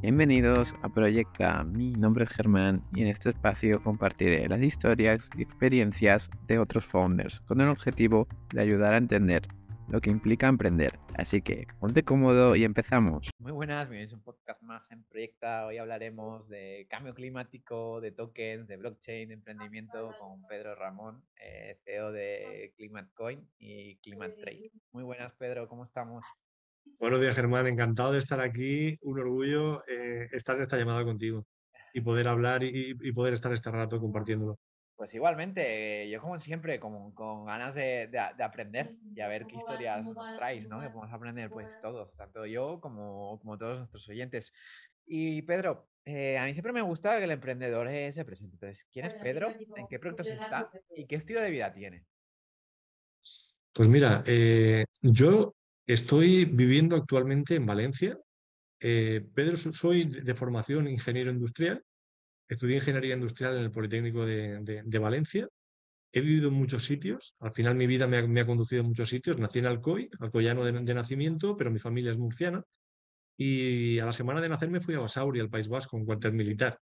Bienvenidos a Proyecta. Mi nombre es Germán y en este espacio compartiré las historias y experiencias de otros founders con el objetivo de ayudar a entender lo que implica emprender. Así que ponte cómodo y empezamos. Muy buenas, bienvenidos a un podcast más en Proyecta. Hoy hablaremos de cambio climático, de tokens, de blockchain, de emprendimiento con Pedro Ramón, eh, CEO de ClimateCoin y ClimateTrade. Muy buenas, Pedro, ¿cómo estamos? Buenos días, Germán. Encantado de estar aquí. Un orgullo eh, estar en esta llamada contigo y poder hablar y, poder estar este rato compartiéndolo. Pues igualmente, yo como siempre, con, con ganas de, aprender y a ver qué historias nos traes, ¿no? Que podemos aprender pues todos, tanto yo como, como todos nuestros oyentes. Y Pedro, eh, a mí siempre me gusta que el emprendedor eh, se presente. Entonces, ¿quién es Pedro? ¿En qué proyectos está? ¿Y qué estilo de vida tiene? Pues mira, yo Estoy viviendo actualmente en Valencia. Eh, Pedro, soy de formación ingeniero industrial. Estudié ingeniería industrial en el Politécnico de, Valencia. He vivido en muchos sitios. Al final mi vida me ha, conducido a muchos sitios. Nací en Alcoy, alcoyano de, de, nacimiento, pero mi familia es murciana. Y a la semana de nacer me fui a Basauri, al País Vasco, un cuartel militar.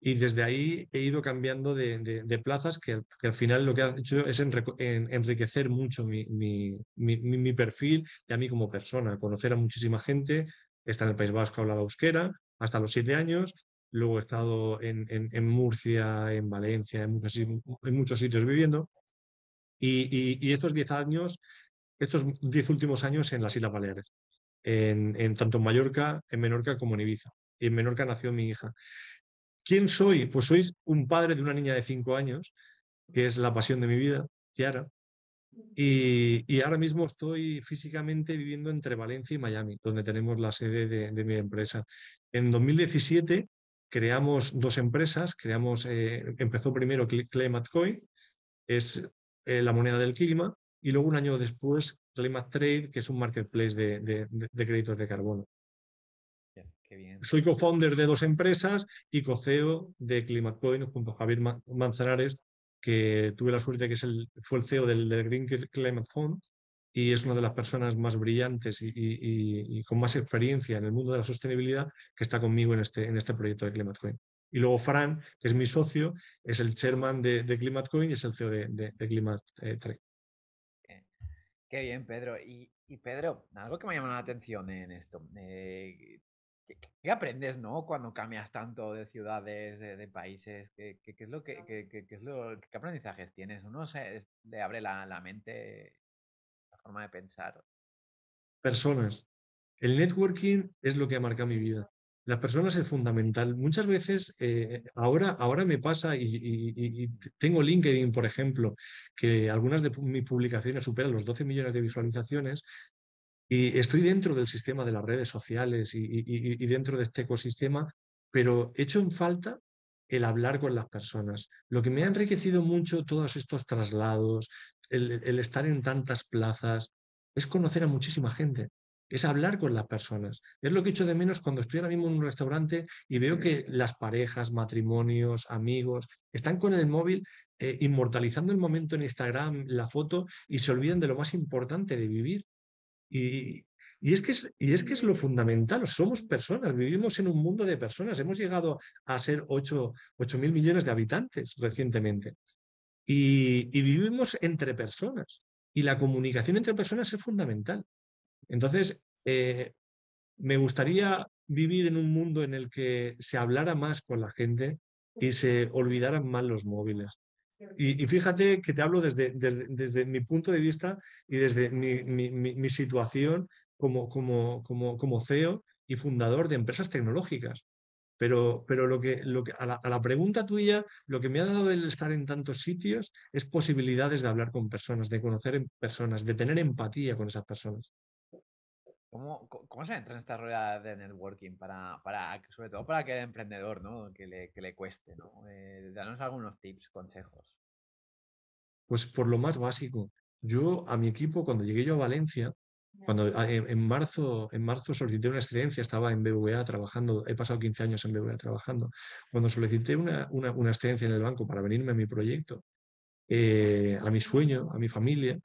Y desde ahí he ido cambiando de, plazas que, al final lo que ha hecho es enriquecer mucho mi, perfil y a mí como persona, conocer a muchísima gente. Está en el País Vasco, hablaba euskera, hasta los siete años. Luego he estado en, Murcia, en Valencia, en muchos, en muchos sitios viviendo. Y, estos diez años, estos diez últimos años en las Islas Baleares, en, en, tanto en Mallorca, en Menorca como en Ibiza. Y en Menorca nació mi hija. ¿Quién soy? Pues soy un padre de una niña de cinco años, que es la pasión de mi vida, Kiara. Y, ahora mismo estoy físicamente viviendo entre Valencia y Miami, donde tenemos la sede de, mi empresa. En 2017 creamos dos empresas, creamos, eh, empezó primero Climate Coin, es eh, la moneda del clima, y luego un año después Climate Trade, que es un marketplace de créditos de carbono. Soy co-founder de dos empresas y co-CEO de ClimateCoin junto a Javier Manzanares, que tuve la suerte que es el, fue el CEO del, Green Climate Fund y es una de las personas más brillantes y, con más experiencia en el mundo de la sostenibilidad que está conmigo en este, en este proyecto de ClimateCoin. Y luego Fran, que es mi socio, es el chairman de, de ClimateCoin y es el CEO de, de, Climate Trade. Qué bien, Pedro. Y, Pedro, algo que me ha llamado la atención en esto. Eh, ¿Qué, aprendes, no? Cuando cambias tanto de ciudades, de, países, ¿qué, es lo que, qué, es lo, qué aprendizajes tienes? Uno se le abre la, mente, la forma de pensar. Personas. El networking es lo que ha marcado mi vida. Las personas es fundamental. Muchas veces, eh, ahora, ahora me pasa y, tengo LinkedIn, por ejemplo, que algunas de mis publicaciones superan los 12 millones de visualizaciones y estoy dentro del sistema de las redes sociales y, dentro de este ecosistema, pero echo en falta el hablar con las personas. Lo que me ha enriquecido mucho todos estos traslados, el, estar en tantas plazas, es conocer a muchísima gente, es hablar con las personas. Es lo que echo de menos cuando estoy ahora mismo en un restaurante y veo que las parejas, matrimonios, amigos, están con el móvil eh, inmortalizando el momento en Instagram, la foto, y se olvidan de lo más importante de vivir, y, es que es, lo fundamental, somos personas, vivimos en un mundo de personas, hemos llegado a ser 8 mil millones de habitantes recientemente. Y, vivimos entre personas. Y la comunicación entre personas es fundamental. Entonces, eh, me gustaría vivir en un mundo en el que se hablara más con la gente y se olvidaran más los móviles. Y, fíjate que te hablo desde, desde, mi punto de vista y desde mi, situación como, como, como, como, CEO y fundador de empresas tecnológicas. Pero, pero lo que, lo que, a, la, a la pregunta tuya, lo que me ha dado el estar en tantos sitios es posibilidades de hablar con personas, de conocer personas, de tener empatía con esas personas. ¿Cómo, ¿Cómo, se entra en esta rueda de networking para, para sobre todo para aquel emprendedor, ¿no? Que le, que le cueste, ¿no? Eh, danos algunos tips, consejos. Pues por lo más básico. Yo a mi equipo, cuando llegué yo a Valencia, cuando ah, en, marzo, en marzo solicité una excedencia, estaba en BVA trabajando, he pasado 15 años en BVA trabajando. Cuando solicité una, una, una excedencia en el banco para venirme a mi proyecto, eh, a mi sueño, a mi familia,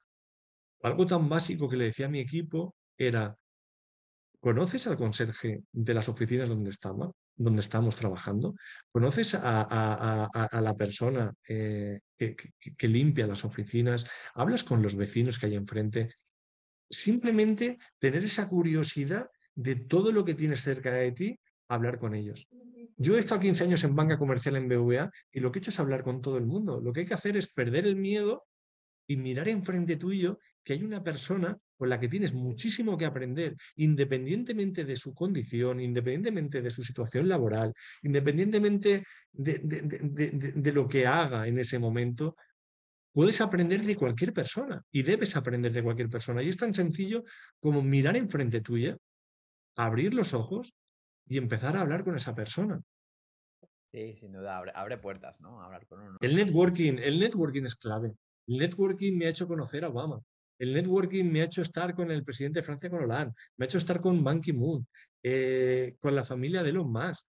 algo tan básico que le decía a mi equipo era, ¿conoces al conserje de las oficinas donde estamos, donde estamos trabajando? ¿Conoces a, la persona eh, que, limpia las oficinas? ¿Hablas con los vecinos que hay enfrente? Simplemente tener esa curiosidad de todo lo que tienes cerca de ti, hablar con ellos. Yo he estado 15 años en banca comercial en BVA y lo que he hecho es hablar con todo el mundo. Lo que hay que hacer es perder el miedo y mirar enfrente tuyo que hay una persona con la que tienes muchísimo que aprender, independientemente de su condición, independientemente de su situación laboral, independientemente de, lo que haga en ese momento, puedes aprender de cualquier persona y debes aprender de cualquier persona. Y es tan sencillo como mirar enfrente tuya, abrir los ojos y empezar a hablar con esa persona. Sí, sin duda, abre, puertas, ¿no? Hablar con uno. El networking, el networking es clave. El networking me ha hecho conocer a Obama. El networking me ha hecho estar con el presidente de Francia, con Hollande. Me ha hecho estar con Ban Ki-moon, eh, con la familia de Elon Musk,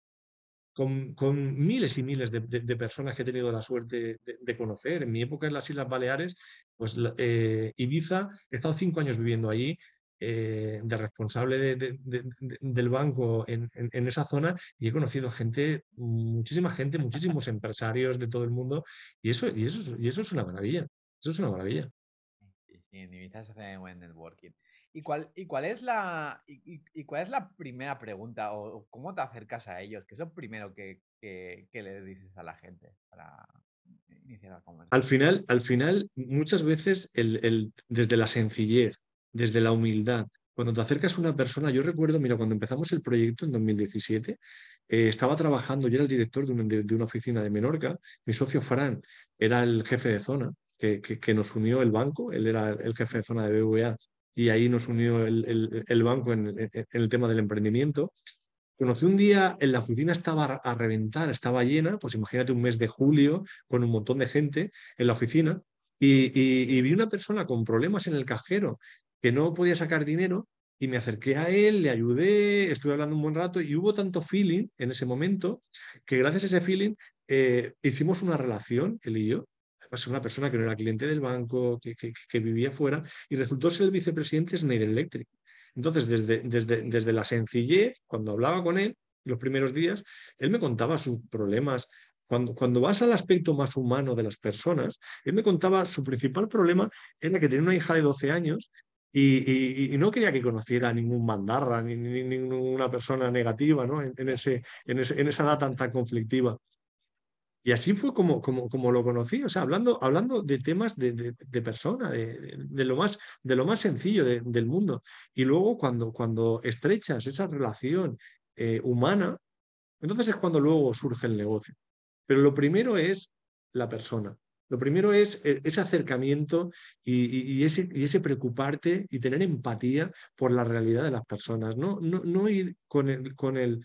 con, con miles y miles de, personas que he tenido la suerte de, conocer. En mi época en las Islas Baleares, pues eh, Ibiza, he estado cinco años viviendo allí eh, de responsable del banco en, esa zona y he conocido gente, muchísima gente, muchísimos empresarios de todo el mundo y eso, y eso, y eso es una maravilla. Eso es una maravilla. Sí, en se buen networking. ¿Y cuál, y cuál, es, la, y, cuál es la primera pregunta o, cómo te acercas a ellos? ¿Qué es lo primero que, que, le dices a la gente para iniciar la conversación? Al final, al final muchas veces el, el, desde la sencillez, desde la humildad. Cuando te acercas a una persona, yo recuerdo, mira, cuando empezamos el proyecto en 2017, eh, estaba trabajando, yo era el director de una, oficina de Menorca, mi socio Fran era el jefe de zona, que, nos unió el banco, él era el jefe de zona de BVA y ahí nos unió el, banco en, el tema del emprendimiento. Conocí un día, en la oficina estaba a reventar, estaba llena, pues imagínate un mes de julio con un montón de gente en la oficina, y, y, vi una persona con problemas en el cajero que no podía sacar dinero y me acerqué a él, le ayudé, estuve hablando un buen rato y hubo tanto feeling en ese momento que gracias a ese feeling eh, hicimos una relación, él y yo. Una persona que no era cliente del banco, que, vivía fuera y resultó ser el vicepresidente de Schneider Electric. Entonces, desde, desde, desde la sencillez, cuando hablaba con él, los primeros días, él me contaba sus problemas, cuando, cuando, vas al aspecto más humano de las personas, él me contaba su principal problema era que tenía una hija de 12 años y, no quería que conociera ningún mandarra ni, ninguna persona negativa ¿no? en, ese, en, esa edad tan conflictiva. Y así fue como, como, como lo conocí, o sea, hablando, hablando de temas de, de, persona, de, de, lo más, de lo más sencillo del mundo. Y luego cuando, cuando estrechas esa relación eh, humana, entonces es cuando luego surge el negocio. Pero lo primero es la persona. Lo primero es eh, ese acercamiento y, ese, y, ese, preocuparte y tener empatía por la realidad de las personas, no, no, no ir con, el, con, el,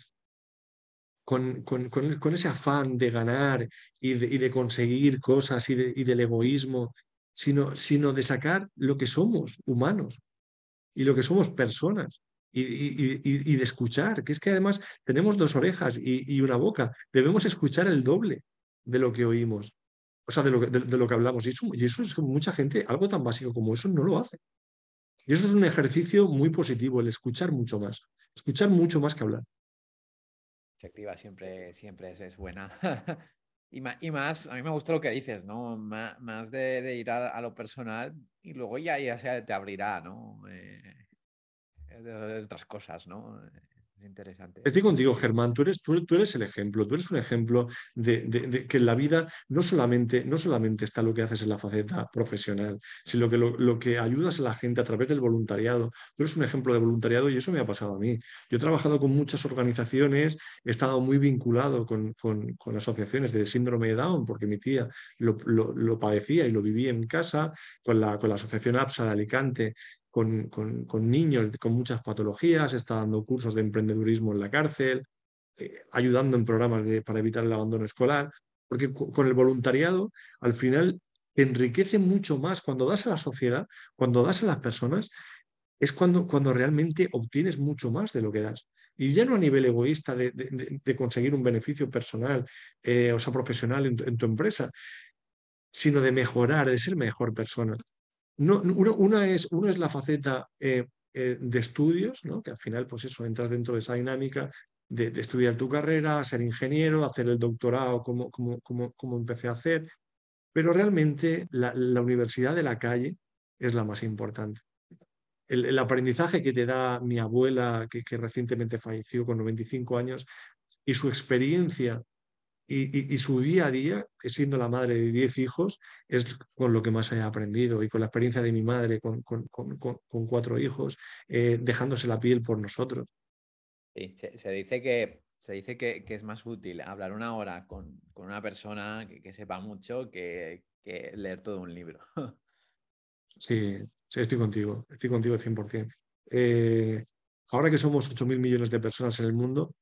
con, con, ese afán de ganar y de, conseguir cosas y, y, del egoísmo, sino, sino de sacar lo que somos, humanos, y lo que somos personas. Y, y, de escuchar, que es que además tenemos dos orejas y, una boca, debemos escuchar el doble de lo que oímos o sea, de lo que, de, lo que hablamos. Y eso, y eso es mucha gente, algo tan básico como eso, no lo hace. Y eso es un ejercicio muy positivo, el escuchar mucho más. Escuchar mucho más que hablar. Se siempre, siempre es, buena. y, más, y, más, a mí me gusta lo que dices, ¿no? Más, de, ir a, lo personal y luego ya, ya se te abrirá, ¿no? Eh, de, otras cosas, ¿no? Interesante. Estoy contigo, Germán. Tú eres, tú, eres el ejemplo. Tú eres un ejemplo de, que en la vida no solamente, no solamente está lo que haces en la faceta profesional, sino que lo, que ayudas a la gente a través del voluntariado. Tú eres un ejemplo de voluntariado y eso me ha pasado a mí. Yo he trabajado con muchas organizaciones, he estado muy vinculado con, con, asociaciones de síndrome de Down, porque mi tía lo, lo, padecía y lo vivía en casa, con la, con la asociación APSA de Alicante, con, niños con muchas patologías, está dando cursos de emprendedurismo en la cárcel, eh, ayudando en programas para evitar el abandono escolar, porque con el voluntariado al final enriquece mucho más cuando das a la sociedad, cuando das a las personas, es cuando, cuando realmente obtienes mucho más de lo que das. Y ya no a nivel egoísta de, conseguir un beneficio personal, eh, o sea, profesional en tu empresa, sino de mejorar, de ser mejor persona. No, una, es, uno es la faceta eh, eh, de estudios, ¿no? que al final, pues eso, entras dentro de esa dinámica de, estudiar tu carrera, ser ingeniero, hacer el doctorado como, como, como, como empecé a hacer, pero realmente la, universidad de la calle es la más importante. El, aprendizaje que te da mi abuela, que, que, recientemente falleció con 95 años, y su experiencia y, su día a día, siendo la madre de 10 hijos, es con lo que más he aprendido y con la experiencia de mi madre con, cuatro hijos, eh, dejándose la piel por nosotros. Sí, se, dice, que, se dice que, es más útil hablar una hora con, una persona que, sepa mucho que, leer todo un libro. Sí, sí, estoy contigo, estoy contigo 100%. Eh, ahora que somos 8.000 millones de personas en el mundo,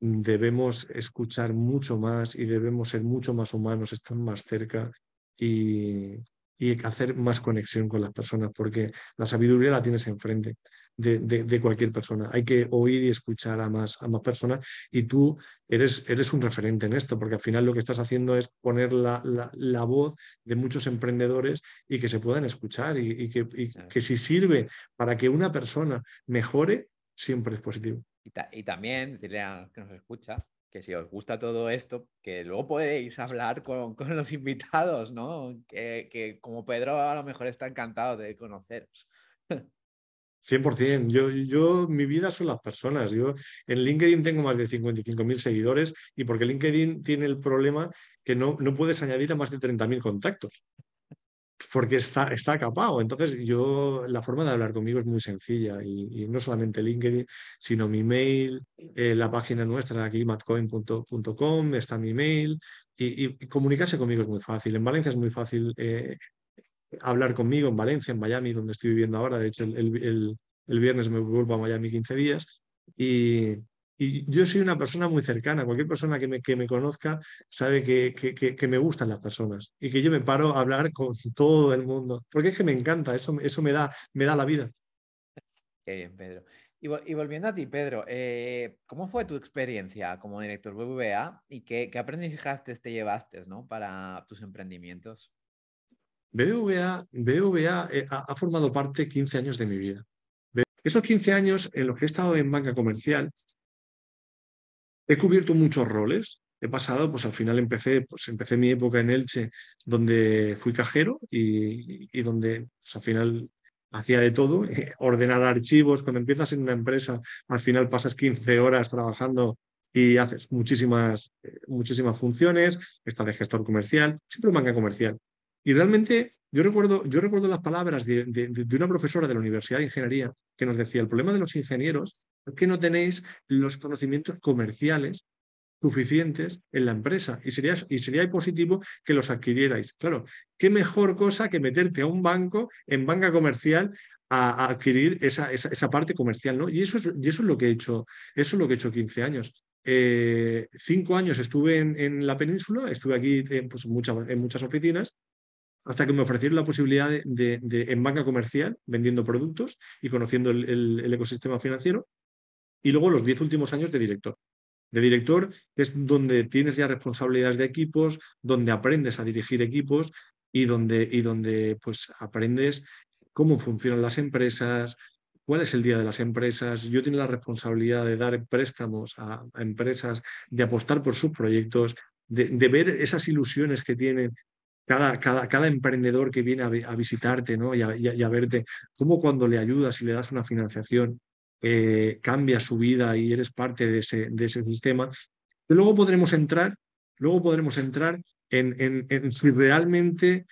debemos escuchar mucho más y debemos ser mucho más humanos, estar más cerca y, hacer más conexión con las personas, porque la sabiduría la tienes enfrente de, cualquier persona. Hay que oír y escuchar a más, a más personas y tú eres, eres un referente en esto, porque al final lo que estás haciendo es poner la, la, voz de muchos emprendedores y que se puedan escuchar y, que, y que si sirve para que una persona mejore, siempre es positivo. Y, también decirle a que nos escucha que si os gusta todo esto, que luego podéis hablar con, los invitados, ¿no? Que, como Pedro a lo mejor está encantado de conoceros. 100%. Yo, yo, mi vida son las personas. Yo en LinkedIn tengo más de 55.000 seguidores y porque LinkedIn tiene el problema que no, no puedes añadir a más de 30.000 contactos porque está, está capado. Entonces, yo, la forma de hablar conmigo es muy sencilla y, no solamente LinkedIn, sino mi mail, eh, la página nuestra, aquí matcoin.com, está mi mail y, comunicarse conmigo es muy fácil. En Valencia es muy fácil eh, hablar conmigo, en Valencia, en Miami, donde estoy viviendo ahora. De hecho, el, el viernes me vuelvo a Miami 15 días y, y yo soy una persona muy cercana. Cualquier persona que me, que me conozca sabe que, que, me gustan las personas y que yo me paro a hablar con todo el mundo. Porque es que me encanta, eso, eso me, da, me da la vida. Qué bien, Pedro. Y, volviendo a ti, Pedro, eh, ¿cómo fue tu experiencia como director BBVA y qué, qué aprendizaje te llevaste ¿no? para tus emprendimientos? BBVA, BBVA eh, ha, ha, formado parte 15 años de mi vida. Esos 15 años en los que he estado en banca comercial He cubierto muchos roles. He pasado, pues al final empecé, pues empecé mi época en Elche, donde fui cajero y, donde pues, al final hacía de todo, ordenar archivos. Cuando empiezas en una empresa, al final pasas 15 horas trabajando y haces muchísimas, muchísimas funciones. Está de gestor comercial, siempre banca comercial. Y realmente yo recuerdo, yo recuerdo las palabras de, de, una profesora de la Universidad de Ingeniería que nos decía, el problema de los ingenieros que no tenéis los conocimientos comerciales suficientes en la empresa y sería, y sería positivo que los adquirierais. Claro, qué mejor cosa que meterte a un banco en banca comercial a, adquirir esa, esa, parte comercial, ¿no? Y eso, es, y eso es lo que he hecho, eso es lo que he hecho 15 años. Eh, cinco años estuve en, la península, estuve aquí en, pues, en muchas oficinas, hasta que me ofrecieron la posibilidad de, de, en banca comercial, vendiendo productos y conociendo el ecosistema financiero y luego los diez últimos años de director. De director es donde tienes ya responsabilidades de equipos, donde aprendes a dirigir equipos y donde, y donde pues, aprendes cómo funcionan las empresas, cuál es el día de las empresas. Yo tengo la responsabilidad de dar préstamos a, empresas, de apostar por sus proyectos, de, ver esas ilusiones que tienen cada, cada, cada, emprendedor que viene a, visitarte ¿no? y, y, a, verte, cómo cuando le ayudas y le das una financiación, eh, cambia su vida y eres parte de ese, de ese sistema. Y luego podremos entrar, luego podremos entrar en, en, si realmente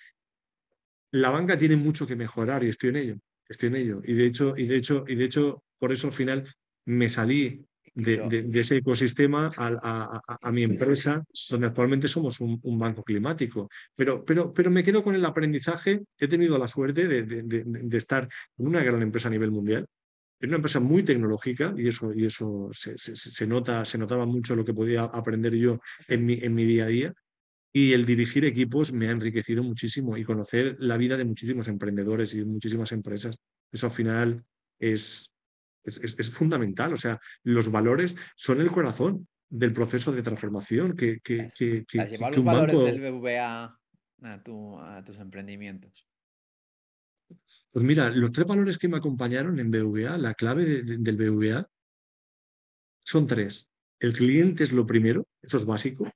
la banca tiene mucho que mejorar y estoy en ello, estoy en ello. Y de hecho, y de hecho, y de hecho, por eso al final me salí de, de, ese ecosistema a, a, mi empresa, donde actualmente somos un, un, banco climático. Pero, pero, pero me quedo con el aprendizaje. He tenido la suerte de, de, estar en una gran empresa a nivel mundial, es una empresa muy tecnológica y eso, y eso se, nota, se notaba mucho lo que podía aprender yo en mi, en mi día a día. Y el dirigir equipos me ha enriquecido muchísimo y conocer la vida de muchísimos emprendedores y de muchísimas empresas. Eso al final es, es, fundamental. O sea, los valores son el corazón del proceso de transformación que, que, que, que, los valores del BBVA a, tus emprendimientos? Pues mira, los tres valores que me acompañaron en BVA, la clave del BVA, son tres. El cliente es lo primero, eso es básico.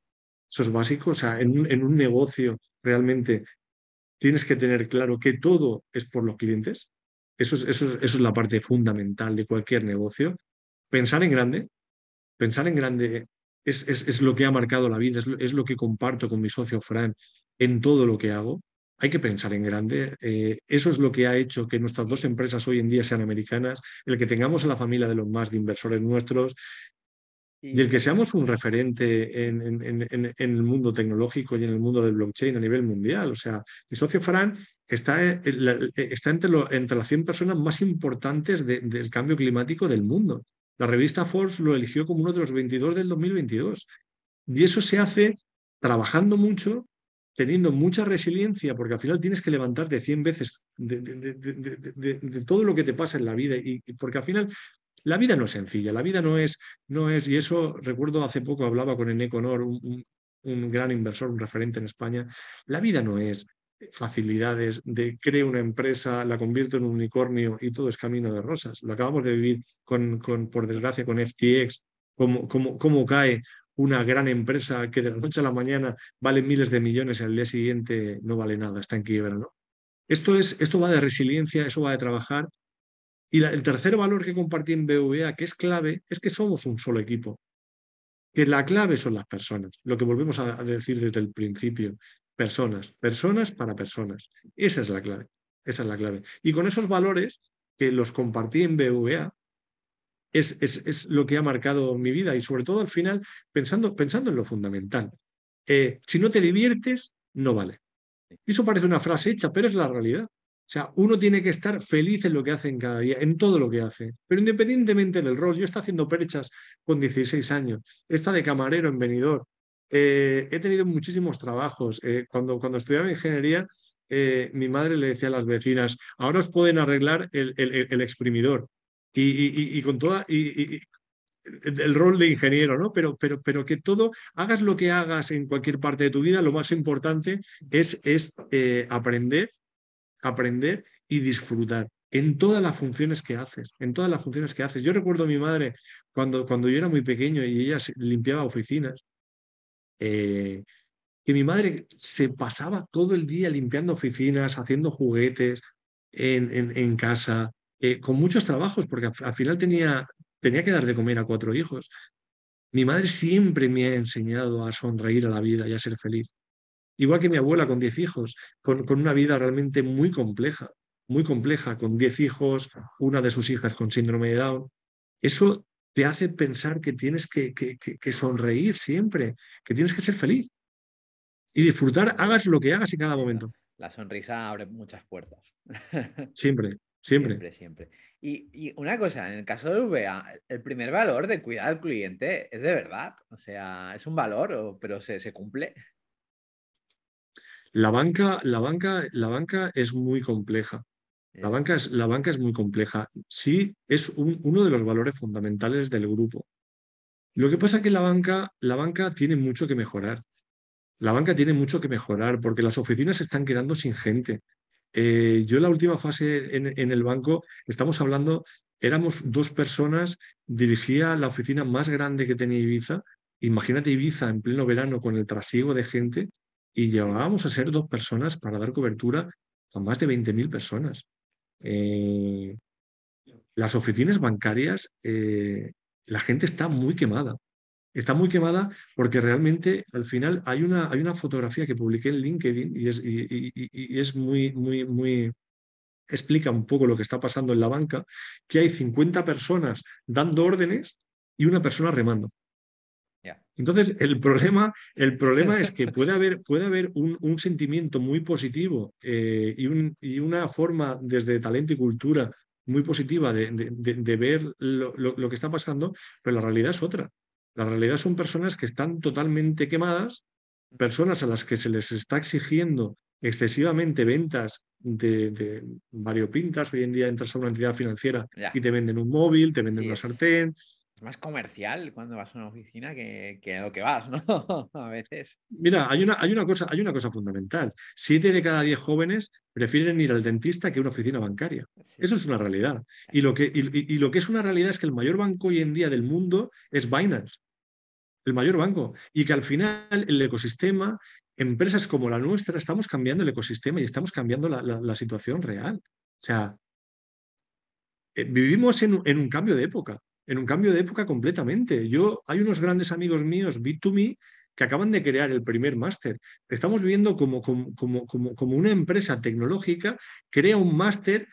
Eso es básico. O sea, en un, negocio realmente tienes que tener claro que todo es por los clientes. Eso es, eso, es, la parte fundamental de cualquier negocio. Pensar en grande. Pensar en grande es, es lo que ha marcado la vida, es lo, que comparto con mi socio Fran en todo lo que hago hay que pensar en grande. Eh, eso es lo que ha hecho que nuestras dos empresas hoy en día sean americanas, el que tengamos a la familia de los más de inversores nuestros y el que seamos un referente en, el mundo tecnológico y en el mundo del blockchain a nivel mundial. O sea, mi socio Fran está, eh, está entre, entre, las 100 personas más importantes del cambio climático del mundo. La revista Forbes lo eligió como uno de los 22 del 2022. Y eso se hace trabajando mucho, teniendo mucha resiliencia, porque al final tienes que levantarte 100 veces de, todo lo que te pasa en la vida, y, porque al final la vida no es sencilla, la vida no es, no es, y eso recuerdo hace poco hablaba con Eneco Nor, un, un gran inversor, un referente en España, la vida no es facilidades de creo una empresa, la convierto en un unicornio y todo es camino de rosas. Lo acabamos de vivir con, con por desgracia, con FTX, cómo, cómo, cómo cae una gran empresa que de la noche a la mañana vale miles de millones y al día siguiente no vale nada, está en quiebra. ¿no? Esto, es, esto va de resiliencia, eso va de trabajar. Y el tercer valor que compartí en BVA, que es clave, es que somos un solo equipo. Que la clave son las personas, lo que volvemos a decir desde el principio. Personas, personas para personas. Esa es la clave. Esa es la clave. Y con esos valores que los compartí en BVA, es, lo que ha marcado mi vida y sobre todo al final pensando, pensando en lo fundamental. Eh, si no te diviertes, no vale. Eso parece una frase hecha, pero es la realidad. O sea, uno tiene que estar feliz en lo que hace en cada día, en todo lo que hace. Pero independientemente del rol, yo estoy haciendo perechas con 16 años, está de camarero en venidor, eh, he tenido muchísimos trabajos. Eh, cuando, cuando estudiaba ingeniería, mi madre le decía a las vecinas, ahora os pueden arreglar el, el exprimidor y, con toda y, el rol de ingeniero, ¿no? Pero, pero, pero que todo, hagas lo que hagas en cualquier parte de tu vida, lo más importante es, es eh, aprender, aprender y disfrutar en todas las funciones que haces, en todas las funciones que haces. Yo recuerdo a mi madre cuando, cuando yo era muy pequeño y ella limpiaba oficinas, eh, que mi madre se pasaba todo el día limpiando oficinas, haciendo juguetes en, en casa, eh, con muchos trabajos, porque al, final tenía, tenía que dar de comer a cuatro hijos. Mi madre siempre me ha enseñado a sonreír a la vida y a ser feliz. Igual que mi abuela con diez hijos, con, con una vida realmente muy compleja, muy compleja, con diez hijos, una de sus hijas con síndrome de Down. Eso te hace pensar que tienes que, que, que, sonreír siempre, que tienes que ser feliz y disfrutar, hagas lo que hagas en cada momento. La sonrisa abre muchas puertas. Siempre, Siempre. Siempre, Y, una cosa, en el caso de VA, el primer valor de cuidar al cliente es de verdad. O sea, es un valor, pero se, cumple. La banca, la, banca, la banca es muy compleja. La banca es, la banca es muy compleja. Sí, es uno de los valores fundamentales del grupo. Lo que pasa es que la banca, la banca tiene mucho que mejorar. La banca tiene mucho que mejorar porque las oficinas se están quedando sin gente. Eh, yo en la última fase en, el banco, estamos hablando, éramos dos personas, dirigía la oficina más grande que tenía Ibiza. Imagínate Ibiza en pleno verano con el trasiego de gente y llegábamos a ser dos personas para dar cobertura a más de 20.000 personas. Eh, las oficinas bancarias, eh, la gente está muy quemada está muy quemada porque realmente al final hay una, hay una fotografía que publiqué en LinkedIn y es, y, es muy, muy, muy, explica un poco lo que está pasando en la banca, que hay 50 personas dando órdenes y una persona remando. Entonces, el problema, el problema es que puede haber, puede haber un, un sentimiento muy positivo eh, y, un, y, una forma desde talento y cultura muy positiva de, de, ver lo, lo, que está pasando, pero la realidad es otra. La realidad son personas que están totalmente quemadas, personas a las que se les está exigiendo excesivamente ventas de, variopintas. Hoy en día entras a una entidad financiera y te venden un móvil, te venden una sartén. Más comercial cuando vas a una oficina que, que lo que vas, ¿no? a veces. Mira, hay una, hay, una cosa, hay una cosa fundamental. Siete de cada diez jóvenes prefieren ir al dentista que a una oficina bancaria. Eso es una realidad. Y lo, que, y, lo que es una realidad es que el mayor banco hoy en día del mundo es Binance. El mayor banco. Y que al final el ecosistema, empresas como la nuestra, estamos cambiando el ecosistema y estamos cambiando la, situación real. O sea, eh, vivimos en un cambio de época en un cambio de época completamente. Yo, hay unos grandes amigos míos, Bit2Me, que acaban de crear el primer máster. Estamos viviendo como, como, como, como, una empresa tecnológica crea un máster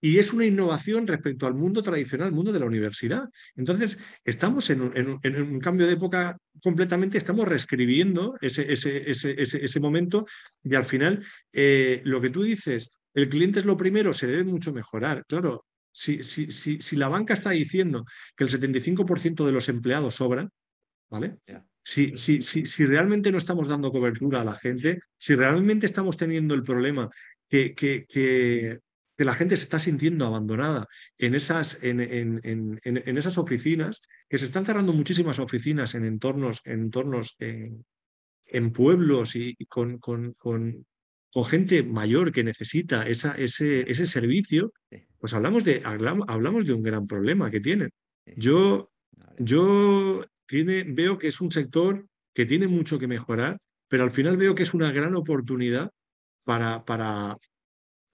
y es una innovación respecto al mundo tradicional, al mundo de la universidad. Entonces, estamos en un, cambio de época completamente, estamos reescribiendo ese, ese, ese, ese momento y al final, eh, lo que tú dices, el cliente es lo primero, se debe mucho mejorar. Claro, si, si, si, la banca está diciendo que el 75% de los empleados sobran, ¿vale? Si, si, si, realmente no estamos dando cobertura a la gente, si realmente estamos teniendo el problema que, que, que, la gente se está sintiendo abandonada en esas, en, en, en, esas oficinas, que se están cerrando muchísimas oficinas en entornos, en, entornos en, pueblos y, con, con, con, con gente mayor que necesita esa, ese, ese servicio, pues hablamos de, hablamos de un gran problema que tienen. Yo, yo tiene, veo que es un sector que tiene mucho que mejorar, pero al final veo que es una gran oportunidad para, para,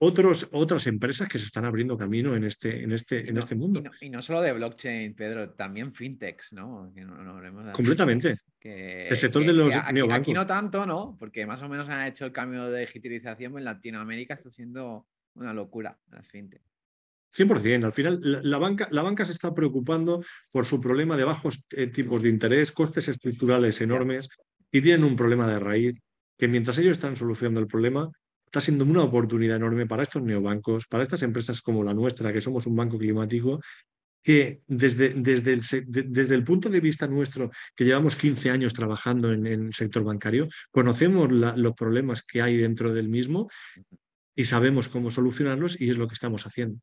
otros, otras empresas que se están abriendo camino en este, en este, en este mundo. Y no, solo de blockchain, Pedro, también fintechs, ¿no? Completamente. el sector de los aquí, neobancos. Aquí no tanto, ¿no? Porque más o menos han hecho el cambio de digitalización en Latinoamérica está siendo una locura las fintechs. 100%. Al final, la, banca, la banca se está preocupando por su problema de bajos eh, tipos de interés, costes estructurales enormes y tienen un problema de raíz que mientras ellos están solucionando el problema, está siendo una oportunidad enorme para estos neobancos, para estas empresas como la nuestra, que somos un banco climático, que desde, desde, el, desde el punto de vista nuestro, que llevamos 15 años trabajando en, el sector bancario, conocemos los problemas que hay dentro del mismo y sabemos cómo solucionarlos y es lo que estamos haciendo.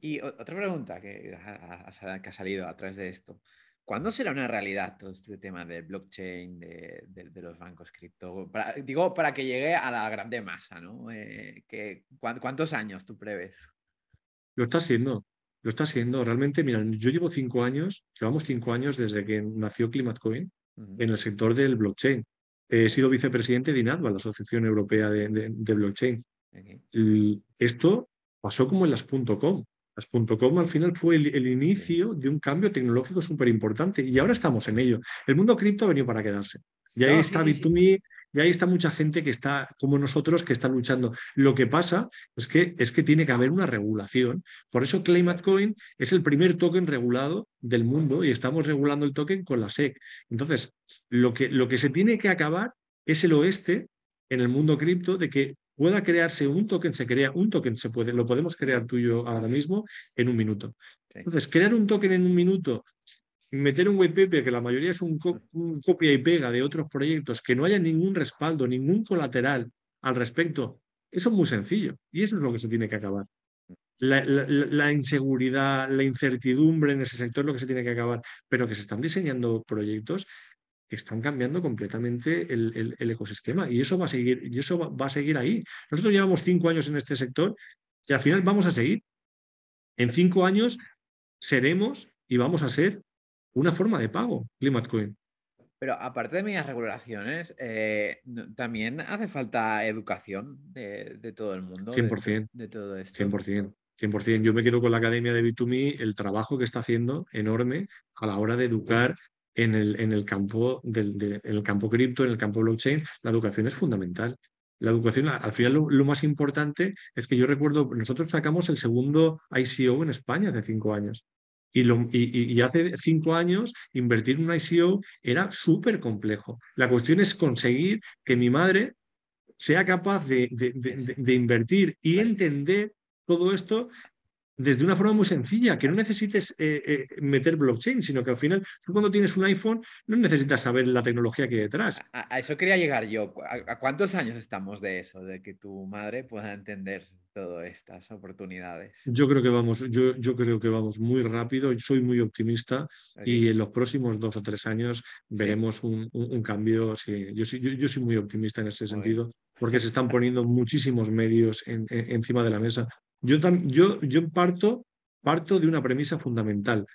Y otra pregunta que ha, que ha salido a través de esto. ¿Cuándo será una realidad todo este tema del blockchain, de, los bancos cripto? digo, para que llegue a la grande masa, ¿no? Eh, ¿Cuántos años tú prevés? Lo está haciendo, lo está haciendo. Realmente, mira, yo llevo cinco años, llevamos cinco años desde que nació ClimateCoin en el sector del blockchain. He sido vicepresidente de INADVA, la Asociación Europea de, Blockchain. Y esto pasó como en las .com. Al final fue el, inicio de un cambio tecnológico súper importante y ahora estamos en ello. El mundo cripto ha venido para quedarse. Y ahí está Bit2Me, y ahí está mucha gente que está como nosotros, que está luchando. Lo que pasa es que, es que tiene que haber una regulación. Por eso Coin es el primer token regulado del mundo y estamos regulando el token con la SEC. Entonces, lo que, lo que se tiene que acabar es el oeste en el mundo cripto de que pueda crearse un token, se crea un token, se puede, lo podemos crear tú y yo ahora mismo en un minuto. Entonces, crear un token en un minuto, meter un white paper que la mayoría es un, copia y pega de otros proyectos, que no haya ningún respaldo, ningún colateral al respecto, eso es muy sencillo y eso es lo que se tiene que acabar. la, inseguridad, la incertidumbre en ese sector es lo que se tiene que acabar, pero que se están diseñando proyectos que están cambiando completamente el, ecosistema y eso va a seguir, y eso va, a seguir ahí. Nosotros llevamos cinco años en este sector y al final vamos a seguir. En cinco años seremos y vamos a ser una forma de pago, ClimateCoin. Pero aparte de medias regulaciones, eh, también hace falta educación de, todo el mundo. 100%. De, todo esto. 100%. 100%. Yo me quedo con la Academia de B2Me, el trabajo que está haciendo enorme a la hora de educar en el, en el campo del el campo cripto, en el campo blockchain, la educación es fundamental. La educación, al final, lo, más importante es que yo recuerdo, nosotros sacamos el segundo ICO en España hace cinco años. Y, lo, y, hace cinco años invertir en un ICO era súper complejo. La cuestión es conseguir que mi madre sea capaz de, de, de, de invertir y entender todo esto desde una forma muy sencilla, que no necesites eh, eh, meter blockchain, sino que al final, tú cuando tienes un iPhone no necesitas saber la tecnología que hay detrás. A, eso quería llegar yo. ¿A, cuántos años estamos de eso, de que tu madre pueda entender todas estas oportunidades? Yo creo que vamos, yo, yo creo que vamos muy rápido, soy muy optimista y en los próximos dos o tres años veremos un, cambio. Sí, yo, yo, soy muy optimista en ese sentido, porque se están poniendo muchísimos medios encima de la mesa yo, yo, yo parto, parto de una premisa fundamental.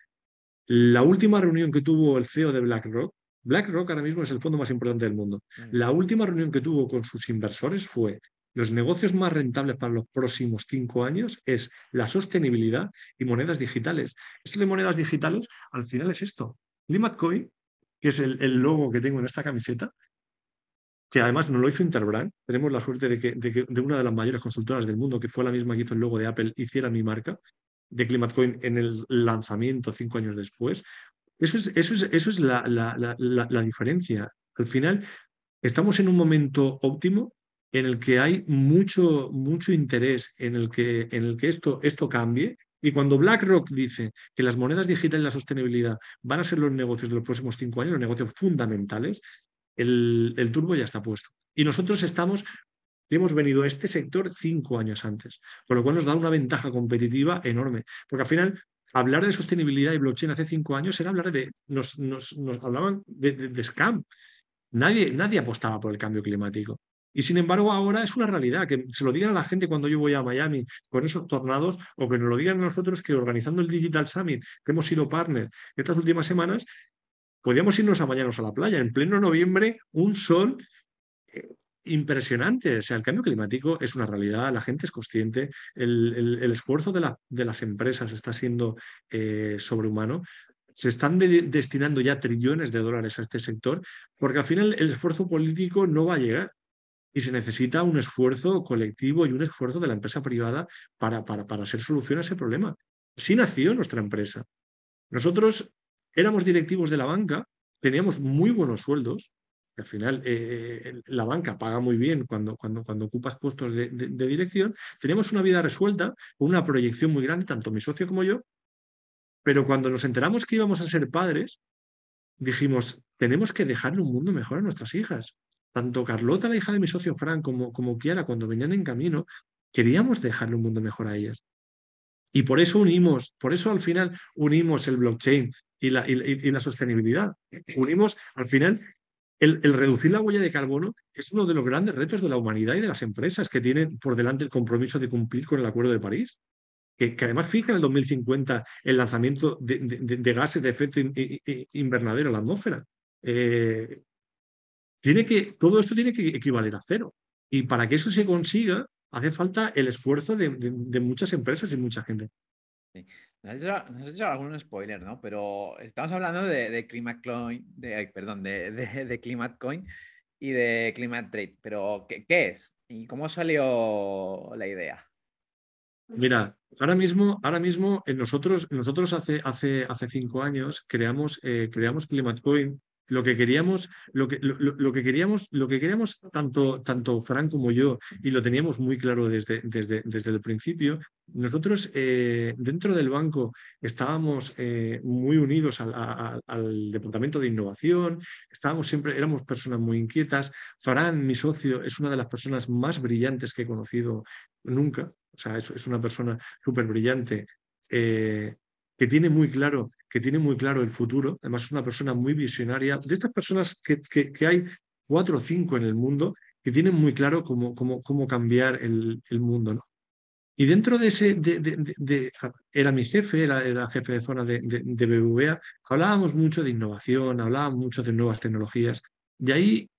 La última reunión que tuvo el CEO de BlackRock, BlackRock ahora mismo es el fondo más importante del mundo. Mm. La última reunión que tuvo con sus inversores fue los negocios más rentables para los próximos cinco años es la sostenibilidad y monedas digitales. Esto de monedas digitales, al final es esto. Coin, que es el, el logo que tengo en esta camiseta, que además no lo hizo Interbrand. Tenemos la suerte de que, de una de las mayores consultoras del mundo, que fue la misma que hizo el logo de Apple, hiciera mi marca de ClimateCoin en el lanzamiento cinco años después. Eso es, eso es, eso es la, la, diferencia. Al final, estamos en un momento óptimo en el que hay mucho, mucho interés en el que, en el que esto, esto cambie. Y cuando BlackRock dice que las monedas digitales y la sostenibilidad van a ser los negocios de los próximos cinco años, los negocios fundamentales, el, turbo ya está puesto. Y nosotros estamos hemos venido a este sector cinco años antes, con lo cual nos da una ventaja competitiva enorme, porque al final hablar de sostenibilidad y blockchain hace cinco años era hablar de, nos, nos, hablaban de, scam. Nadie, nadie apostaba por el cambio climático. Y sin embargo ahora es una realidad, que se lo digan a la gente cuando yo voy a Miami con esos tornados o que nos lo digan a nosotros que organizando el Digital Summit, que hemos sido partner estas últimas semanas, podíamos irnos a bañarnos a la playa. En pleno noviembre, un sol eh, impresionante. O sea, el cambio climático es una realidad, la gente es consciente, el, esfuerzo de, de, las empresas está siendo eh, sobrehumano. Se están destinando ya trillones de dólares a este sector, porque al final el esfuerzo político no va a llegar y se necesita un esfuerzo colectivo y un esfuerzo de la empresa privada para, para, para hacer solución a ese problema. Sí nació nuestra empresa. Nosotros éramos directivos de la banca, teníamos muy buenos sueldos, al final eh, eh, la banca paga muy bien cuando, cuando, cuando ocupas puestos de, dirección, teníamos una vida resuelta, una proyección muy grande, tanto mi socio como yo, pero cuando nos enteramos que íbamos a ser padres, dijimos, tenemos que dejarle un mundo mejor a nuestras hijas. Tanto Carlota, la hija de mi socio Frank, como, como Kiara, cuando venían en camino, queríamos dejarle un mundo mejor a ellas. Y por eso unimos, por eso al final unimos el blockchain, y la, y, la sostenibilidad. Unimos, al final, el, reducir la huella de carbono es uno de los grandes retos de la humanidad y de las empresas que tienen por delante el compromiso de cumplir con el Acuerdo de París. Que, además fija en el 2050 el lanzamiento de, gases de efecto invernadero a la atmósfera. Eh, tiene que, todo esto tiene que equivaler a cero. Y para que eso se consiga, hace falta el esfuerzo de, muchas empresas y mucha gente. Nos has, hecho, algún spoiler, ¿no? Pero estamos hablando de, de Coin, de, perdón, de, de, Climate Coin y de Climate Trade. Pero, ¿qué, ¿qué, es? ¿Y cómo salió la idea? Mira, ahora mismo, ahora mismo nosotros, nosotros hace, hace, hace cinco años creamos, eh, creamos Climate Coin lo que queríamos, lo que, lo, que queríamos, lo que queríamos tanto, tanto Fran como yo, y lo teníamos muy claro desde, desde, desde el principio, nosotros eh, dentro del banco estábamos eh, muy unidos al, departamento de innovación, estábamos siempre, éramos personas muy inquietas. Fran, mi socio, es una de las personas más brillantes que he conocido nunca, o sea, es, es una persona súper brillante. Eh, que tiene muy claro, que tiene muy claro el futuro, además es una persona muy visionaria, de estas personas que, que, hay cuatro o cinco en el mundo que tienen muy claro cómo, cómo, cómo cambiar el, el, mundo. Y dentro de ese, de, de, era mi jefe, era, era, jefe de zona de, de, BBVA, hablábamos mucho de innovación, hablábamos mucho de nuevas tecnologías, y ahí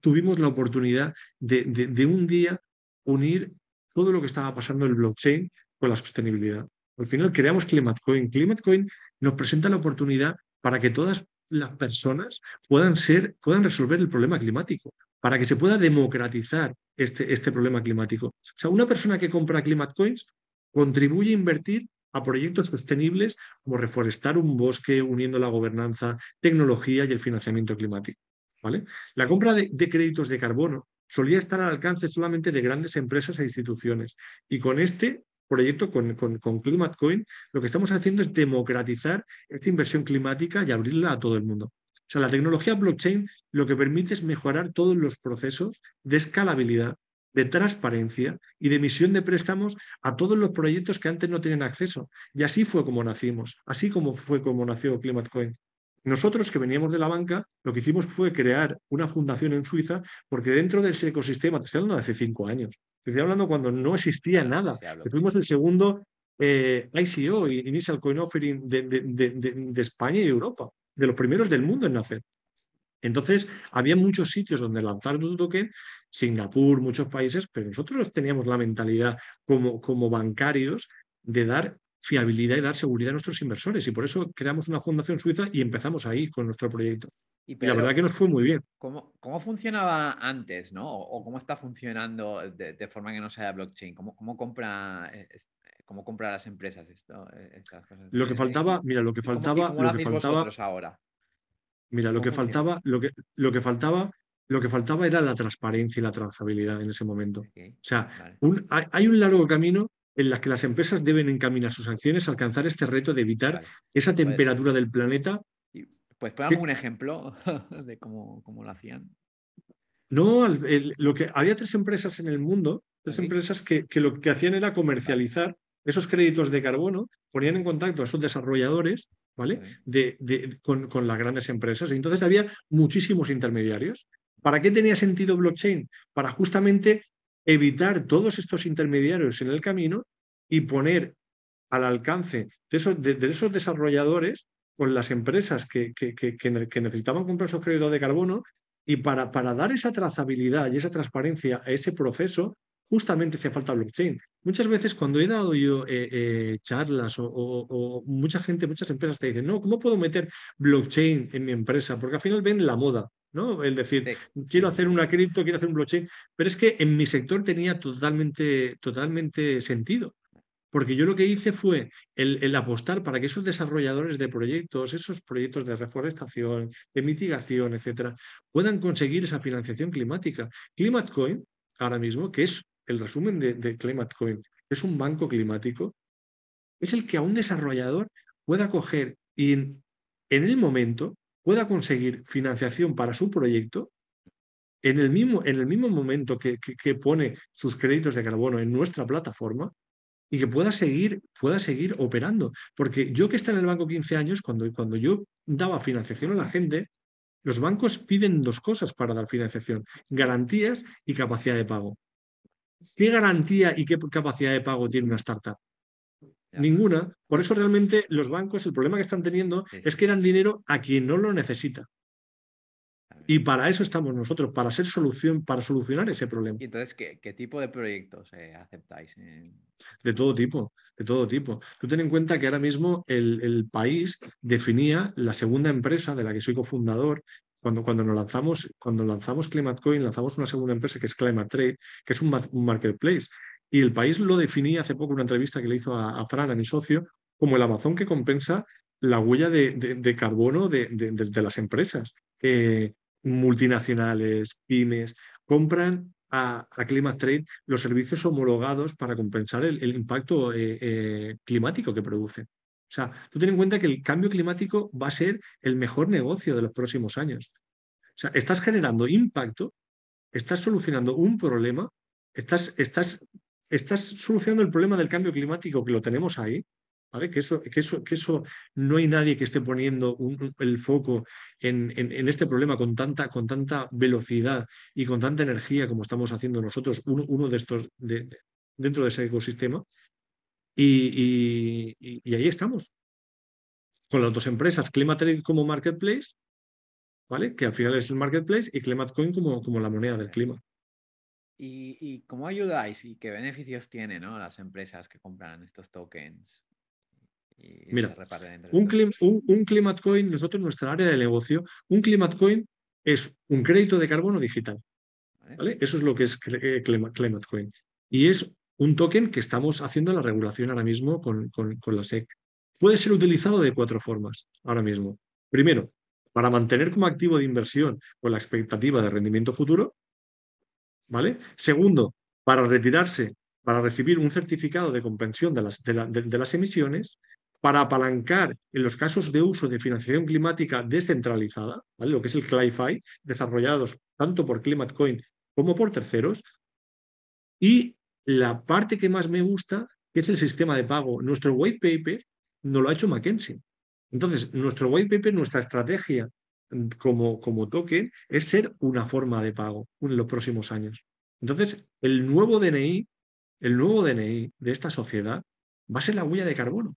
tuvimos la oportunidad de, un día unir todo lo que estaba pasando en el blockchain con la sostenibilidad. Al final creamos ClimateCoin. ClimateCoin nos presenta la oportunidad para que todas las personas puedan, ser, puedan resolver el problema climático, para que se pueda democratizar este, este problema climático. O sea, una persona que compra ClimateCoins contribuye a invertir a proyectos sostenibles como reforestar un bosque uniendo la gobernanza, tecnología y el financiamiento climático. ¿vale? La compra de, de créditos de carbono solía estar al alcance solamente de grandes empresas e instituciones y con este proyecto con, con ClimateCoin, lo que estamos haciendo es democratizar esta inversión climática y abrirla a todo el mundo. O sea, la tecnología blockchain lo que permite es mejorar todos los procesos de escalabilidad, de transparencia y de emisión de préstamos a todos los proyectos que antes no tenían acceso. Y así fue como nacimos, así como fue como nació ClimateCoin. Nosotros que veníamos de la banca, lo que hicimos fue crear una fundación en Suiza, porque dentro de ese ecosistema, te estoy hablando de hace cinco años, te estoy hablando cuando no existía nada, fuimos el segundo eh, ICO, Initial Coin Offering, de, de, España y Europa, de los primeros del mundo en nacer. Entonces, había muchos sitios donde lanzar tu token, Singapur, muchos países, pero nosotros teníamos la mentalidad como, como bancarios de dar fiabilidad y dar seguridad a nuestros inversores. Y por eso creamos una fundación suiza y empezamos ahí con nuestro proyecto. Y, la verdad que nos fue muy bien. ¿Cómo, cómo funcionaba antes, no? O, cómo está funcionando de, forma que no sea blockchain? ¿Cómo, cómo compra eh, cómo compra las empresas esto, eh, estas cosas? Lo que faltaba, mira, lo que faltaba, lo, que faltaba ahora. Mira, lo que faltaba, lo que, lo que faltaba, lo que faltaba era la transparencia y la trazabilidad en ese momento. O sea, hay, un largo camino en las que las empresas deben encaminar sus acciones a alcanzar este reto de evitar esa temperatura del planeta. Pues ponemos un ejemplo de cómo, lo hacían. No, lo que había tres empresas en el mundo, tres empresas que, lo que hacían era comercializar esos créditos de carbono, ponían en contacto a esos desarrolladores, ¿vale? De, con, con, las grandes empresas. Entonces había muchísimos intermediarios. ¿Para qué tenía sentido blockchain? Para justamente evitar todos estos intermediarios en el camino y poner al alcance de esos, de, esos desarrolladores con las empresas que, necesitaban comprar esos créditos de carbono y para, para dar esa trazabilidad y esa transparencia a ese proceso, justamente hace falta blockchain. Muchas veces cuando he dado yo eh, eh, charlas o, mucha gente, muchas empresas te dicen, no, ¿cómo puedo meter blockchain en mi empresa? Porque al final ven la moda, ¿no? El decir, quiero hacer una cripto, quiero hacer un blockchain, pero es que en mi sector tenía totalmente, totalmente sentido. Porque yo lo que hice fue el, el, apostar para que esos desarrolladores de proyectos, esos proyectos de reforestación, de mitigación, etcétera, puedan conseguir esa financiación climática. ClimateCoin, ahora mismo, que es el resumen de, de ClimateCoin, es un banco climático, es el que a un desarrollador pueda coger y en, el momento pueda conseguir financiación para su proyecto en el mismo, en el mismo momento que, pone sus créditos de carbono en nuestra plataforma y que pueda seguir, pueda seguir operando. Porque yo que está en el banco 15 años, cuando, cuando yo daba financiación a la gente, los bancos piden dos cosas para dar financiación, garantías y capacidad de pago. ¿Qué garantía y qué capacidad de pago tiene una startup? Ninguna. Por eso realmente los bancos, el problema que están teniendo es que dan dinero a quien no lo necesita. Y para eso estamos nosotros, para ser solución, para solucionar ese problema. ¿Y entonces qué, tipo de proyectos eh, aceptáis? De todo tipo, de todo tipo. Tú ten en cuenta que ahora mismo el, el, país definía la segunda empresa de la que soy cofundador, cuando, cuando nos lanzamos, cuando lanzamos ClimateCoin, lanzamos una segunda empresa que es Climate Trade, que es un, marketplace. Y el país lo definía hace poco, una entrevista que le hizo a, Fran, a mi socio, como el Amazon que compensa la huella de, carbono de, las empresas. multinacionales, pymes, compran a, Climate Trade los servicios homologados para compensar el, impacto eh, eh, climático que produce. O sea, tú ten en cuenta que el cambio climático va a ser el mejor negocio de los próximos años. O sea, estás generando impacto, estás solucionando un problema, estás, estás, estás solucionando el problema del cambio climático que lo tenemos ahí, ¿vale? Que eso, que eso, que eso no hay nadie que esté poniendo el foco en, este problema con tanta, con tanta velocidad y con tanta energía como estamos haciendo nosotros, uno, de estos de, dentro de ese ecosistema. Y, ahí estamos. Con las dos empresas, Climatrade como marketplace, ¿vale? Que al final es el marketplace, y ClimateCoin como, como la moneda del clima. ¿Y, cómo ayudáis y qué beneficios tienen las empresas que compran estos tokens? Mira, un, un, un ClimateCoin, nosotros nuestra área de negocio, un ClimateCoin es un crédito de carbono digital. ¿vale? Eso es lo que es eh, ClimateCoin. Y es un token que estamos haciendo la regulación ahora mismo con, la SEC. Puede ser utilizado de cuatro formas ahora mismo. Primero, para mantener como activo de inversión con la expectativa de rendimiento futuro. Segundo, para retirarse para recibir un certificado de compensión de las, emisiones para apalancar en los casos de uso de financiación climática descentralizada, lo que es el CLIFI, desarrollados tanto por ClimateCoin como por terceros. Y la parte que más me gusta, es el sistema de pago. Nuestro white paper no lo ha hecho McKinsey. Entonces, nuestro white paper, nuestra estrategia como, como token es ser una forma de pago en los próximos años. Entonces, el nuevo DNI, el nuevo DNI de esta sociedad va a ser la huella de carbono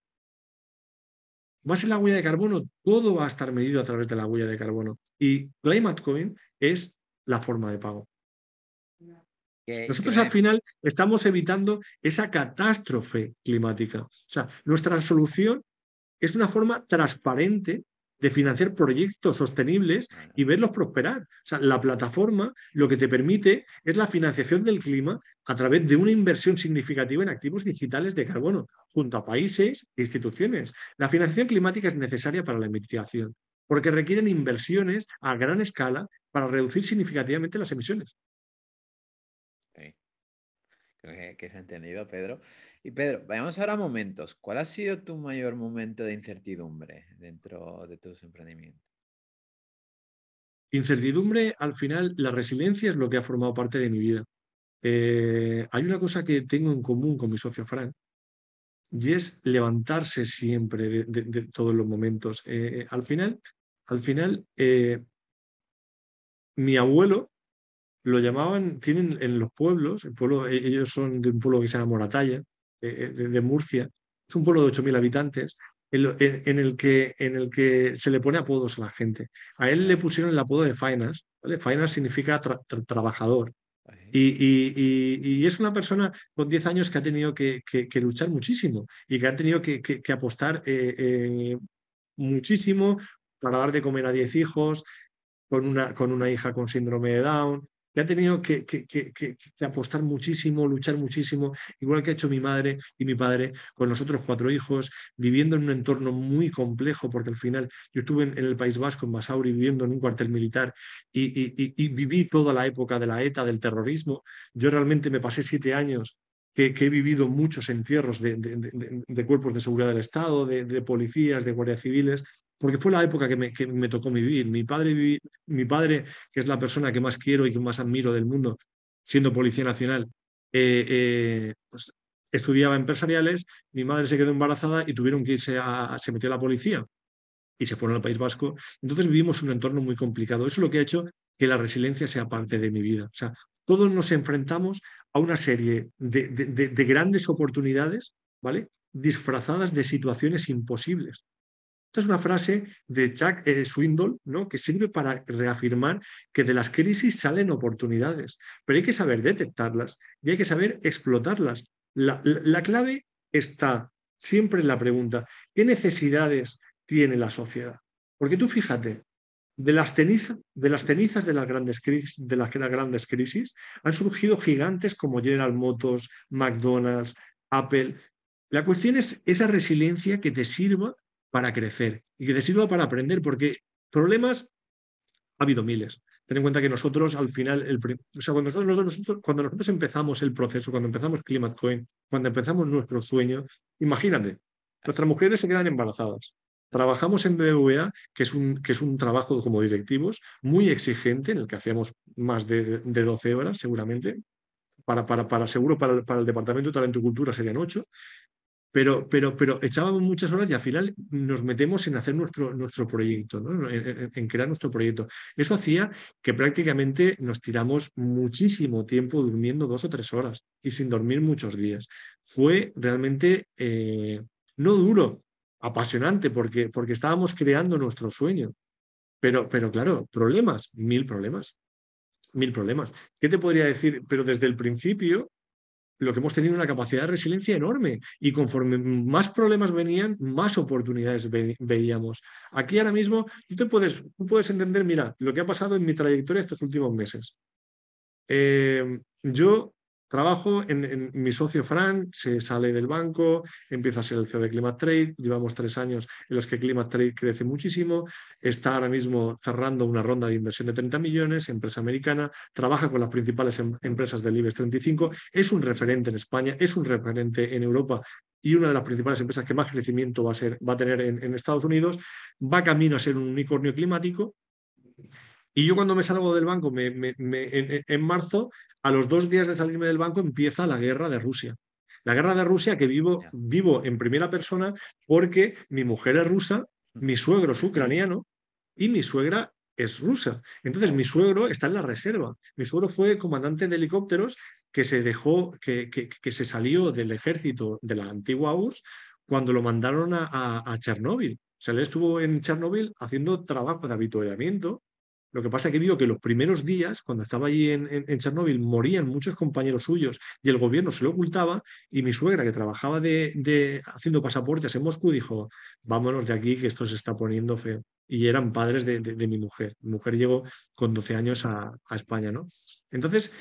va a ser la huella de carbono, todo va a estar medido a través de la huella de carbono. Y ClimateCoin es la forma de pago. Nosotros al final estamos evitando esa catástrofe climática. O sea, nuestra solución es una forma transparente de financiar proyectos sostenibles y verlos prosperar. O sea, la plataforma lo que te permite es la financiación del clima a través de una inversión significativa en activos digitales de carbono, junto a países e instituciones. La financiación climática es necesaria para la mitigación, porque requieren inversiones a gran escala para reducir significativamente las emisiones. Que, se ha entendido, Pedro. Y Pedro, vayamos ahora a momentos. ¿Cuál ha sido tu mayor momento de incertidumbre dentro de tus emprendimientos? Incertidumbre, al final, la resiliencia es lo que ha formado parte de mi vida. Eh, hay una cosa que tengo en común con mi socio Frank, y es levantarse siempre de, todos los momentos. Eh, al final, al final eh, mi abuelo lo llamaban, tienen en los pueblos, el pueblo, e, ellos son de un pueblo que se llama Moratalla, de, Murcia, es un pueblo de 8.000 habitantes, en, el que, en el que se le pone apodos a la gente. A él le pusieron el apodo de Fainas, ¿vale? Fainas significa trabajador. Y, es una persona con 10 años que ha tenido que, luchar muchísimo y que ha tenido que, apostar eh, eh, muchísimo para dar de comer a 10 hijos, con una, con una hija con síndrome de Down, que ha tenido que, apostar muchísimo, luchar muchísimo, igual que ha hecho mi madre y mi padre con los otros cuatro hijos, viviendo en un entorno muy complejo, porque al final yo estuve en, el País Vasco, en Basauri, viviendo en un cuartel militar y, viví toda la época de la ETA, del terrorismo. Yo realmente me pasé siete años que, he vivido muchos entierros de, de, cuerpos de seguridad del Estado, de, policías, de guardias civiles, porque fue la época que me, tocó vivir. Mi padre, mi padre, que es la persona que más quiero y que más admiro del mundo, siendo policía nacional, eh, eh, pues estudiaba empresariales, mi madre se quedó embarazada y tuvieron que irse a, se metió a la policía y se fueron al País Vasco. Entonces vivimos un entorno muy complicado. Eso es lo que ha hecho que la resiliencia sea parte de mi vida. O sea, todos nos enfrentamos a una serie de, de grandes oportunidades, ¿vale? Disfrazadas de situaciones imposibles. Esta es una frase de Chuck eh, Swindoll ¿no? que sirve para reafirmar que de las crisis salen oportunidades, pero hay que saber detectarlas y hay que saber explotarlas. La, clave está siempre en la pregunta, ¿qué necesidades tiene la sociedad? Porque tú fíjate, de las, cenizas, de las cenizas de las, grandes crisis, de las grandes crisis han surgido gigantes como General Motors, McDonald's, Apple. La cuestión es esa resiliencia que te sirva para crecer y que te sirva para aprender, porque problemas ha habido miles. Ten en cuenta que nosotros al final, el, o sea, cuando nosotros, cuando nosotros empezamos el proceso, cuando empezamos ClimateCoin, cuando empezamos nuestro sueño, imagínate, nuestras mujeres se quedan embarazadas. Trabajamos en BBVA, que es un, que es un trabajo como directivos muy exigente, en el que hacíamos más de, de 12 horas seguramente. Para, para, para seguro para, para el Departamento de Talento y Cultura serían 8, pero, pero, pero echábamos muchas horas y al final nos metemos en hacer nuestro, nuestro proyecto, en, crear nuestro proyecto. Eso hacía que prácticamente nos tiramos muchísimo tiempo durmiendo dos o tres horas y sin dormir muchos días. Fue realmente eh, no duro, apasionante, porque, porque estábamos creando nuestro sueño. Pero, pero claro, problemas, mil problemas, mil problemas. ¿Qué te podría decir? Pero desde el principio lo que hemos tenido una capacidad de resiliencia enorme y conforme más problemas venían, más oportunidades veíamos. Aquí ahora mismo tú, te puedes, puedes entender, mira, lo que ha pasado en mi trayectoria estos últimos meses. Eh, yo Trabajo en, mi socio Fran, se sale del banco, empieza a ser el CEO de Climate Trade. Llevamos tres años en los que Climate Trade crece muchísimo. Está ahora mismo cerrando una ronda de inversión de 30 millones, empresa americana, trabaja con las principales em, empresas del IBEX 35, es un referente en España, es un referente en Europa y una de las principales empresas que más crecimiento va a, ser, va a tener en, Estados Unidos. Va camino a ser un unicornio climático. Y yo cuando me salgo del banco en marzo, a los dos días de salirme del banco empieza la guerra de Rusia. La guerra de Rusia que vivo, vivo en primera persona porque mi mujer es rusa, mi suegro es ucraniano y mi suegra es rusa. Entonces mi suegro está en la reserva. Mi suegro fue comandante de helicópteros que se dejó, que, que, se salió del ejército de la antigua URSS cuando lo mandaron a, a, Chernóbil. O sea, él estuvo en Chernóbil haciendo trabajo de habituallamiento lo que pasa es que vio que los primeros días, cuando estaba allí en, en, Chernóbil, morían muchos compañeros suyos y el gobierno se lo ocultaba y mi suegra, que trabajaba haciendo pasaportes en Moscú, dijo, vámonos de aquí que esto se está poniendo feo. Y eran padres de, mi mujer. Mi mujer llegó con 12 años a, a España, ¿no? Entonces,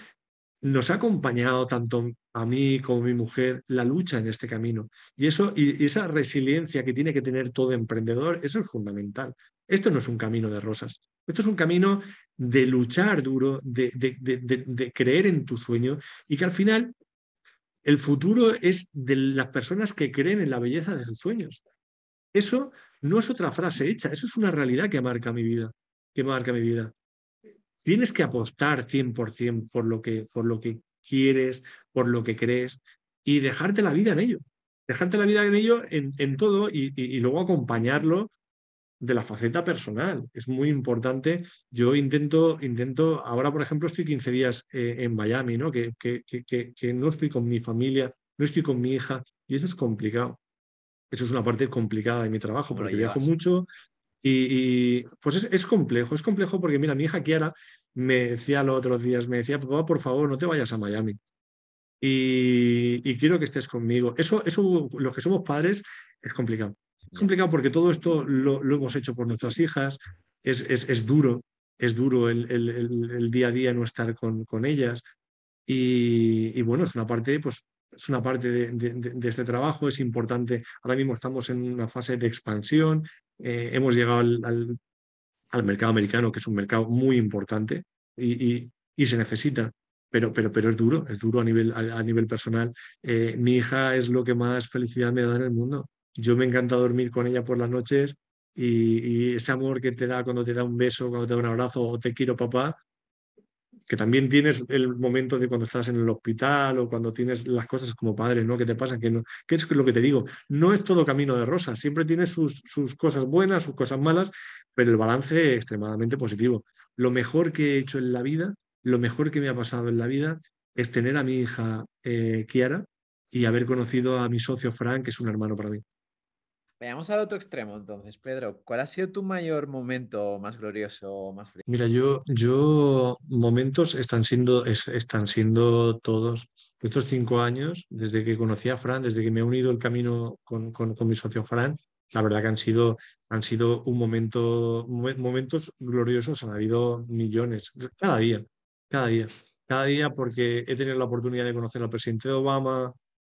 nos ha acompañado tanto a mí como a mi mujer la lucha en este camino. Y, eso, y esa resiliencia que tiene que tener todo emprendedor, eso es fundamental. Esto no es un camino de rosas. Esto es un camino de luchar duro, de, creer en tu sueño y que al final el futuro es de las personas que creen en la belleza de sus sueños. Eso no es otra frase hecha, eso es una realidad que marca mi vida, que marca mi vida. Tienes que apostar 100% por lo que, por lo que quieres, por lo que crees y dejarte la vida en ello. Dejarte la vida en ello en, todo y, luego acompañarlo de la faceta personal. Es muy importante. Yo intento, intento, ahora por ejemplo estoy 15 días eh, en Miami, ¿no? Que, que, que, no estoy con mi familia, no estoy con mi hija y eso es complicado. Eso es una parte complicada de mi trabajo porque viajo mucho y, pues es, es, complejo, es complejo porque mira, mi hija Kiara me decía los otros días, me decía, papá, por favor, no te vayas a Miami. Y, y quiero que estés conmigo. Eso, eso, los que somos padres, es complicado. Es complicado porque todo esto lo, hemos hecho por nuestras hijas, es, es, duro, es duro el, el, día a día no estar con, con ellas. Y, bueno, es una parte, pues, es una parte de, este trabajo, es importante. Ahora mismo estamos en una fase de expansión, eh, hemos llegado al, al, mercado americano, que es un mercado muy importante y, y, se necesita. Pero, pero, pero es duro, es duro a nivel, a, nivel personal. Eh, mi hija es lo que más felicidad me da en el mundo yo me encanta dormir con ella por las noches y, ese amor que te da cuando te da un beso, cuando te da un abrazo o te quiero papá, que también tienes el momento de cuando estás en el hospital o cuando tienes las cosas como padre, ¿no? Que te pasan, que, no, que es lo que te digo, no es todo camino de rosas, siempre tienes sus, cosas buenas, sus cosas malas, pero el balance es extremadamente positivo. Lo mejor que he hecho en la vida, lo mejor que me ha pasado en la vida es tener a mi hija eh, Kiara y haber conocido a mi socio Frank, que es un hermano para mí. Veamos al otro extremo entonces, Pedro. ¿Cuál ha sido tu mayor momento más glorioso, más feliz? Mira, yo, yo momentos están siendo, están siendo todos. Estos cinco años, desde que conocí a Fran, desde que me he unido el camino con, con, mi socio Fran, la verdad que han sido, han sido un momento, momentos gloriosos, han habido millones, cada día, cada día, cada día porque he tenido la oportunidad de conocer al presidente Obama,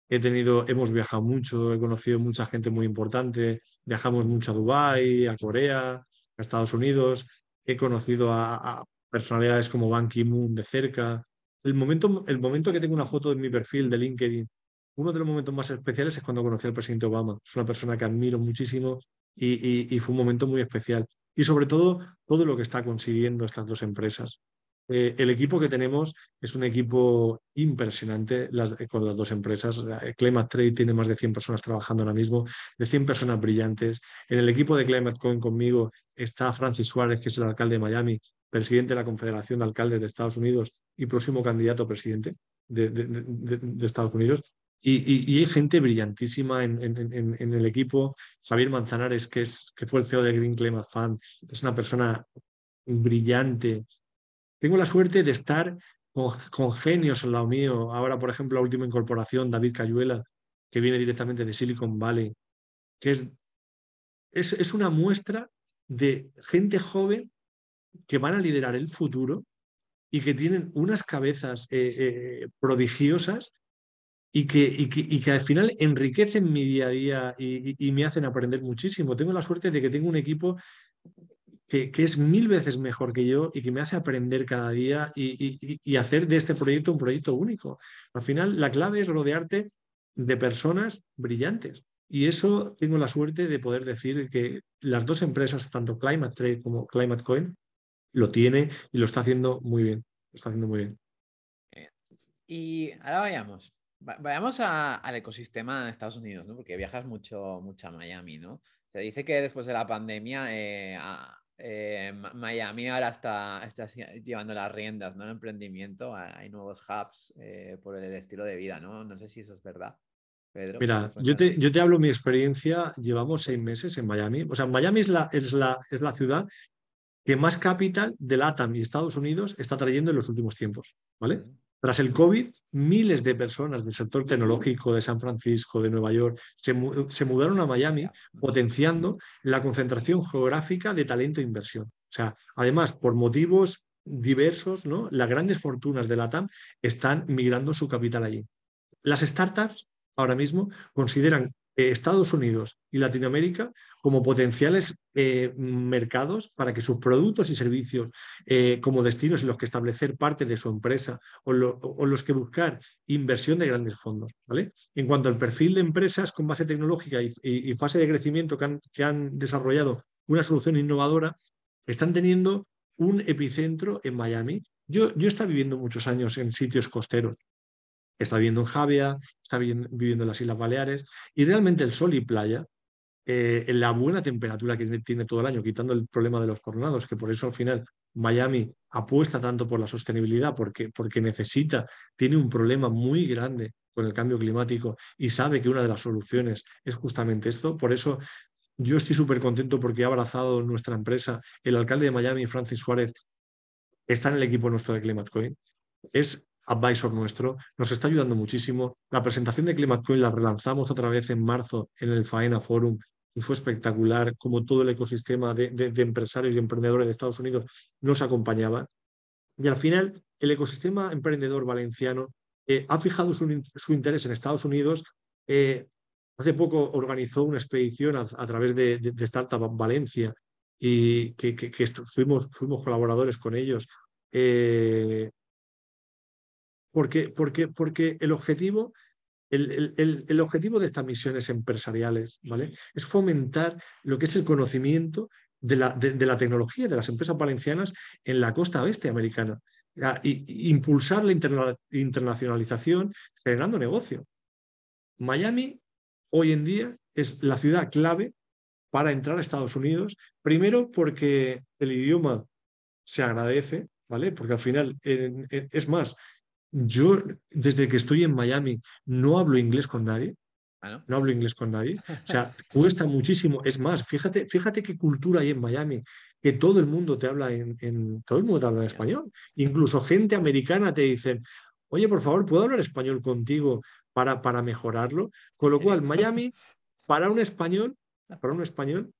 He tenido, hemos viajado mucho, he conocido mucha gente muy importante, viajamos mucho a Dubái, a Corea, a Estados Unidos, he conocido a, personalidades como Ban Ki-moon de cerca. El momento, el momento que tengo una foto en mi perfil de LinkedIn, uno de los momentos más especiales es cuando conocí al presidente Obama. Es una persona que admiro muchísimo y, y fue un momento muy especial. Y sobre todo, todo lo que está consiguiendo estas dos empresas. Eh, el equipo que tenemos es un equipo impresionante con las dos empresas. Eh, Climate Trade tiene más de 100 personas trabajando ahora mismo, de 100 personas brillantes. En el equipo de Climate Coin conmigo está Francis Suárez, que es el alcalde de Miami, presidente de la Confederación de Alcaldes de Estados Unidos y próximo candidato a presidente de, Estados Unidos. Y, hay gente brillantísima en, el equipo. Javier Manzanares, que, es, que fue el CEO de Green Climate Fund, es una persona brillante, tengo la suerte de estar con, genios al lado mío. Ahora, por ejemplo, la última incorporación, David Cayuela, que viene directamente de Silicon Valley, que es, es, una muestra de gente joven que van a liderar el futuro y que tienen unas cabezas eh, eh, prodigiosas y que, y, que, al final enriquecen mi día a día y, me hacen aprender muchísimo. Tengo la suerte de que tengo un equipo que, es mil veces mejor que yo y que me hace aprender cada día y, hacer de este proyecto un proyecto único. Al final, la clave es rodearte de personas brillantes. Y eso tengo la suerte de poder decir que las dos empresas, tanto Climate Trade como Climate Coin, lo tiene y lo está haciendo muy bien. Está haciendo muy bien. Y ahora vayamos. Vayamos al ecosistema de Estados Unidos, ¿no? Porque viajas mucho, mucho a Miami, ¿no? Se dice que después de la pandemia, eh, eh, Miami ahora está, está, llevando las riendas, ¿no? El emprendimiento, hay nuevos hubs eh, por el estilo de vida, ¿no? No sé si eso es verdad. Pedro, Mira, yo te, yo te hablo mi experiencia, llevamos seis meses en Miami. O sea, Miami es la, es la, es la ciudad que más capital de LATAM y Estados Unidos está trayendo en los últimos tiempos, ¿vale? Tras el COVID, miles de personas del sector tecnológico de San Francisco, de Nueva York, se, mudaron a Miami, potenciando la concentración geográfica de talento e inversión. O sea, además, por motivos diversos, ¿no? las grandes fortunas de la TAM están migrando su capital allí. Las startups ahora mismo consideran Estados Unidos y Latinoamérica como potenciales eh, mercados para que sus productos y servicios eh, como destinos en los que establecer parte de su empresa o, los que buscar inversión de grandes fondos. ¿vale? En cuanto al perfil de empresas con base tecnológica y, fase de crecimiento que han, desarrollado una solución innovadora, están teniendo un epicentro en Miami. Yo, yo viviendo muchos años en sitios costeros está viviendo en Javia, está viviendo en las Islas Baleares, y realmente el sol y playa, eh, en la buena temperatura que tiene todo el año, quitando el problema de los tornados, que por eso al final Miami apuesta tanto por la sostenibilidad, porque, porque necesita, tiene un problema muy grande con el cambio climático y sabe que una de las soluciones es justamente esto. Por eso yo estoy súper contento porque ha abrazado nuestra empresa. El alcalde de Miami, Francis Suárez, está en el equipo nuestro de ClimateCoin. Es advisor nuestro, nos está ayudando muchísimo. La presentación de ClimateCoin la relanzamos otra vez en marzo en el Faena Forum y fue espectacular como todo el ecosistema de, empresarios y emprendedores de Estados Unidos nos acompañaba. Y al final, el ecosistema emprendedor valenciano eh, ha fijado su, interés en Estados Unidos. Eh, hace poco organizó una expedición a, través de, Startup Valencia y que, fuimos, fuimos, colaboradores con ellos. Eh, porque, porque, porque el objetivo el, el, objetivo de estas misiones empresariales ¿vale? es fomentar lo que es el conocimiento de la, de, la tecnología de las empresas valencianas en la costa oeste americana y, impulsar la internacionalización generando negocio. Miami hoy en día es la ciudad clave para entrar a Estados Unidos, primero porque el idioma se agradece, ¿vale? Porque al final, es más, yo, desde que estoy en Miami, no hablo inglés con nadie. Ah, no? hablo inglés con nadie. O sea, cuesta muchísimo. Es más, fíjate, fíjate qué cultura hay en Miami, que todo el mundo te habla en, todo el mundo te habla en español. Incluso gente americana te dicen, oye, por favor, ¿puedo hablar español contigo para, para mejorarlo? Con lo cual, Miami, para un español, para un español,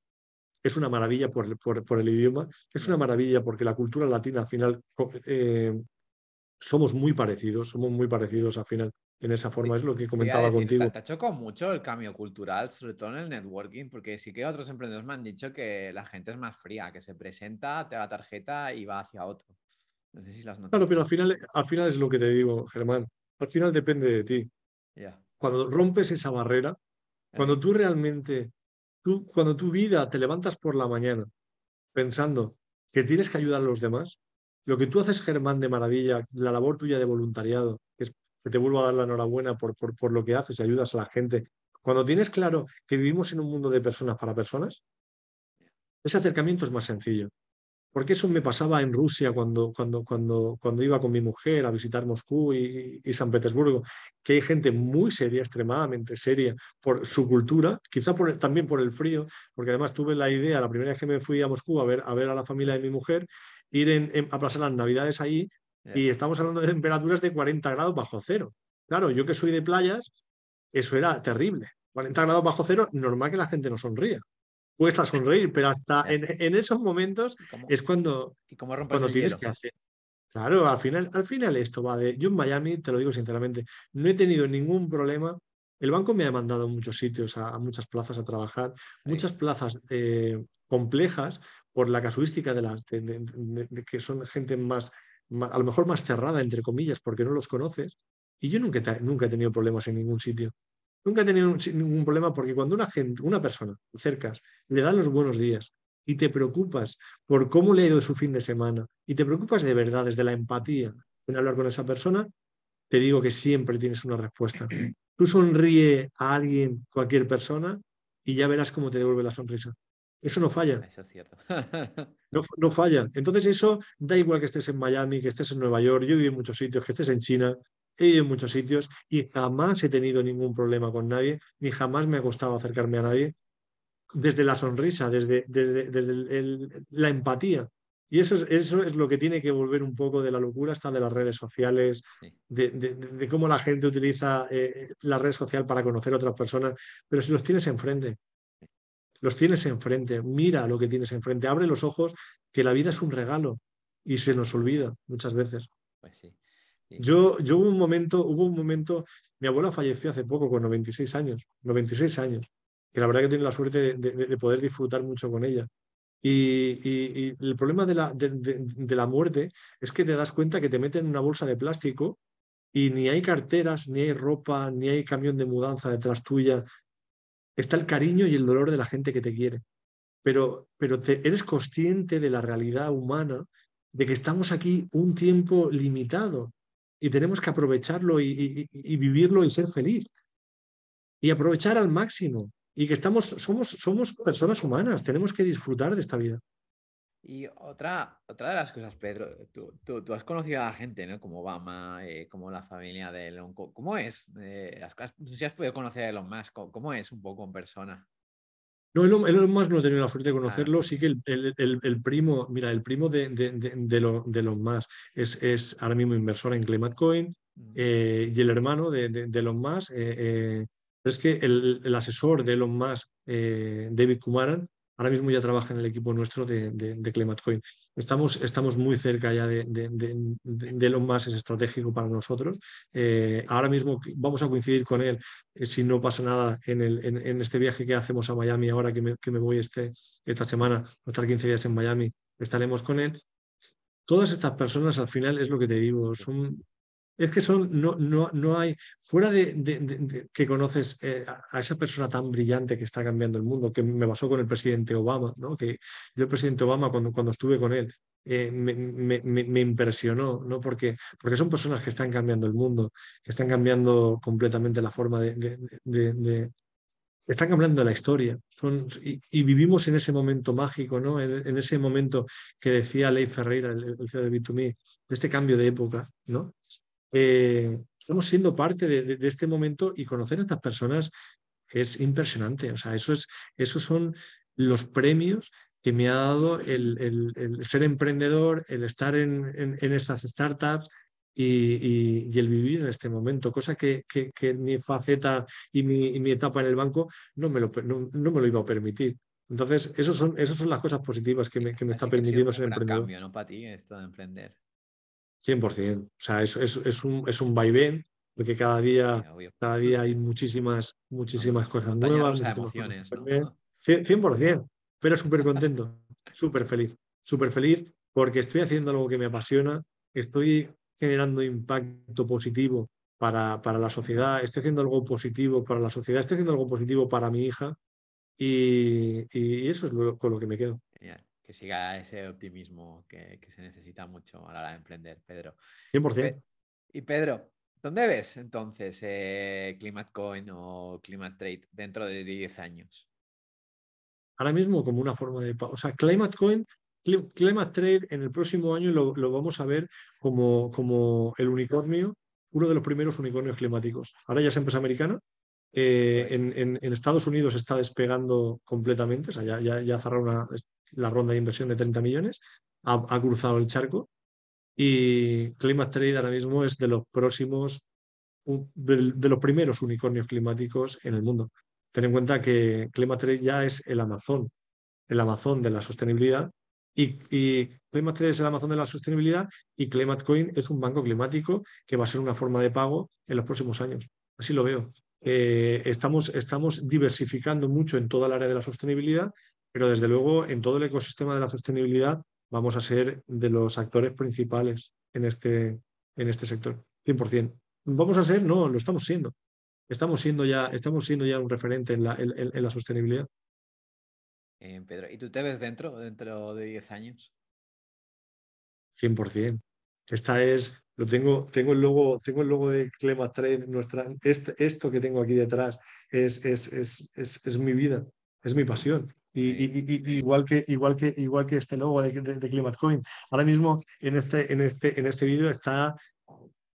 es una maravilla por, por, el idioma, es una maravilla porque la cultura latina al final eh, somos muy parecidos, somos muy parecidos al final en esa forma, es lo que comentaba contigo. Te, ha chocado mucho el cambio cultural, sobre todo en el networking, porque sí que otros emprendedores me han dicho que la gente es más fría, que se presenta, te da la tarjeta y va hacia otro. No sé si las notas. Claro, pero al final, al final es lo que te digo, Germán. Al final depende de ti. Cuando rompes esa barrera, cuando tú realmente, tú, cuando tu vida te levantas por la mañana pensando que tienes que ayudar a los demás, lo que tú haces, Germán, de maravilla, la labor tuya de voluntariado, que, es, que te vuelvo a dar la enhorabuena por, por, por lo que haces y ayudas a la gente. Cuando tienes claro que vivimos en un mundo de personas para personas, ese acercamiento es más sencillo. Porque eso me pasaba en Rusia cuando, cuando, cuando, cuando iba con mi mujer a visitar Moscú y, San Petersburgo, que hay gente muy seria, extremadamente seria por su cultura, quizá también por el frío, porque además tuve la idea, la primera vez que me fui a Moscú a ver a, ver a la familia de mi mujer, ir a pasar las navidades ahí y estamos hablando de temperaturas de 40 grados bajo cero. Claro, yo que soy de playas, eso era terrible. 40 grados bajo cero, normal que la gente no sonría. Cuesta sonreír, pero hasta en, esos momentos es cuando, cuando tienes que hacer. Claro, al final, al final esto va de. Yo en Miami, te lo digo sinceramente, no he tenido ningún problema. El banco me ha mandado a muchos sitios, a, a muchas plazas a trabajar, Sí, muchas plazas eh, complejas por la casuística de las que son gente más, a lo mejor más cerrada, entre comillas, porque no los conoces. Y yo nunca, nunca he tenido problemas en ningún sitio. Nunca he tenido ningún problema porque cuando una gente, una persona cercas le da los buenos días y te preocupas por cómo le ha ido su fin de semana y te preocupas de verdad, desde la empatía en hablar con esa persona, te digo que siempre tienes una respuesta. Tú sonríe a alguien, cualquier persona, y ya verás cómo te devuelve la sonrisa. Eso no falla, eso es cierto. no, no falla. Entonces eso da igual que estés en Miami, que estés en Nueva York, yo vivo en muchos sitios, que estés en China, he ido en muchos sitios y jamás he tenido ningún problema con nadie, ni jamás me ha costado acercarme a nadie desde la sonrisa, desde, desde, desde el- el- la empatía. Y eso es, eso es lo que tiene que volver un poco de la locura hasta de las redes sociales, Sí, de, de- de- de cómo la gente utiliza eh, la red social para conocer a otras personas. Pero si los tienes enfrente, los tienes enfrente, mira lo que tienes enfrente, abre los ojos, que la vida es un regalo y se nos olvida muchas veces. pues sí. Sí, Yo, yo hubo un momento, hubo un momento, mi abuela falleció hace poco con 96 años, 96 años, que la verdad que tenido la suerte de, de- de poder disfrutar mucho con ella. Y, y- y el problema de la, de la muerte es que te das cuenta que te meten en una bolsa de plástico y ni hay carteras, ni hay ropa, ni hay camión de mudanza detrás tuya. Está el cariño y el dolor de la gente que te quiere. Pero, pero te, eres consciente de la realidad humana, de que estamos aquí un tiempo limitado y tenemos que aprovecharlo y, y- vivirlo y ser feliz y aprovechar al máximo. Y que estamos, somos, somos personas humanas, tenemos que disfrutar de esta vida. Y otra, otra de las cosas, Pedro, tú, tú- tú has conocido a la gente, ¿no? Como Obama, eh, como la familia de Elon. ¿Cómo es? Eh, has- si has podido conocer a Elon Musk. ¿Cómo, es un poco en persona? No, Elon, Elon Musk no he tenido la suerte de Ah, conocerlo. Sí que el, el- el- el primo, mira, el primo de, de, de, de Elon, de Elon Musk es, es ahora mismo inversor en Climate mm, eh, y el hermano de, de, Elon Musk. eh, eh, pero es que el, el asesor de Elon Musk, eh, David Kumaran, ahora mismo ya trabaja en el equipo nuestro de, de, de Climate Coin. Estamos, estamos muy cerca ya de, de Elon Musk, es estratégico para nosotros. Eh, ahora mismo vamos a coincidir con él, eh, si no pasa nada, en, el, en, en, este viaje que hacemos a Miami ahora que me, que me voy este, esta semana, a estar 15 días en Miami, estaremos con él. Todas estas personas al final es lo que te digo, son es que son, no, no, no hay, fuera de, que conoces eh, a esa persona tan brillante que está cambiando el mundo, que me pasó con el presidente Obama, ¿no? que yo el presidente Obama cuando, cuando estuve con él eh, me, impresionó, ¿no? porque, porque son personas que están cambiando el mundo, que están cambiando completamente la forma de... están cambiando la historia son, y, vivimos en ese momento mágico, ¿no? en, ese momento que decía Ley Ferreira, el, el CEO de B2Me, de este cambio de época, ¿no? Eh, estamos siendo parte de, de, de, este momento y conocer a estas personas es impresionante. O sea, eso es, esos son los premios que me ha dado el, el, el ser emprendedor, el estar en, en, en estas startups y, y, el vivir en este momento, cosa que, que, que mi faceta y mi, y mi, etapa en el banco no me lo, no, no me lo iba a permitir. Entonces, esos son, esas son las cosas positivas que me, que me está permitiendo ser un emprendedor. cambio, ¿no? Para ti, esto de emprender. 100%. O sea, es, es, es, un, es un vaivén, porque cada día, sí, cada día hay muchísimas, muchísimas no, cosas nuevas. muchísimas emociones, cosas ¿no? 100%, pero súper contento, súper feliz, súper feliz porque estoy haciendo algo que me apasiona, estoy generando impacto positivo para, para la sociedad, estoy haciendo algo positivo para la sociedad, estoy haciendo algo positivo para mi hija y, y eso es lo, con lo que me quedo. Que siga ese optimismo que, que, se necesita mucho a la hora de emprender, Pedro. 100%. Pe y Pedro, ¿dónde ves entonces eh, Climate Coin o Climate Trade dentro de 10 años? Ahora mismo como una forma de... O sea, Climate Coin, Climate Trade en el próximo año lo, lo vamos a ver como, como el unicornio, uno de los primeros unicornios climáticos. Ahora ya es empresa americana, eh, en, en, en, Estados Unidos está despegando completamente, o sea, ya, ya, ya una, la ronda de inversión de 30 millones, ha, cruzado el charco y Climate Trade ahora mismo es de los próximos, de, de, los primeros unicornios climáticos en el mundo. Ten en cuenta que Climate Trade ya es el Amazon, el Amazon de la sostenibilidad y, y Climate Trade es el Amazon de la sostenibilidad y Climate Coin es un banco climático que va a ser una forma de pago en los próximos años. Así lo veo. Eh, estamos, estamos diversificando mucho en toda el área de la sostenibilidad, pero desde luego en todo el ecosistema de la sostenibilidad vamos a ser de los actores principales en este, en este sector, 100%. Vamos a ser, no, lo estamos siendo. Estamos siendo ya, estamos siendo ya un referente en la, en, la sostenibilidad. Pedro, ¿y tú te ves dentro, dentro de 10 años? 100%. Esta es, lo tengo, tengo el logo, tengo el logo de Clema Trade, nuestra, este, esto que tengo aquí detrás es, es, es, es, mi vida, es mi pasión. Y, igual, que, igual, que, igual que este logo de, de, Climate Coin, ahora mismo en este, en este, en este vídeo está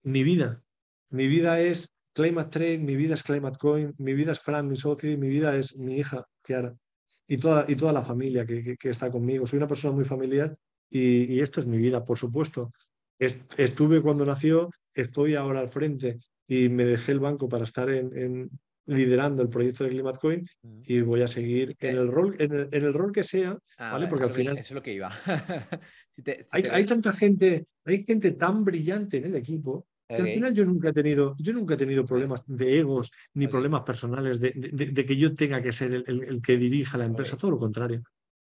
mi vida. Mi vida es Climate Trade, mi vida es Climate Coin, mi vida es Fran, mi socio, y mi vida es mi hija, Kiara. Y toda, y toda la familia que, que, está conmigo. Soy una persona muy familiar y, y esto es mi vida, por supuesto. estuve cuando nació, estoy ahora al frente y me dejé el banco para estar en, liderando el proyecto de Climate Coin y voy a seguir en el rol, en el, rol que sea, ah, ¿vale? Porque al final. Eso es lo que iba. hay, hay, tanta gente, hay gente tan brillante en el equipo que al final yo nunca he tenido, yo nunca he tenido problemas de egos ni problemas personales de, de, que yo tenga que ser el, el, que dirija la empresa, todo lo contrario.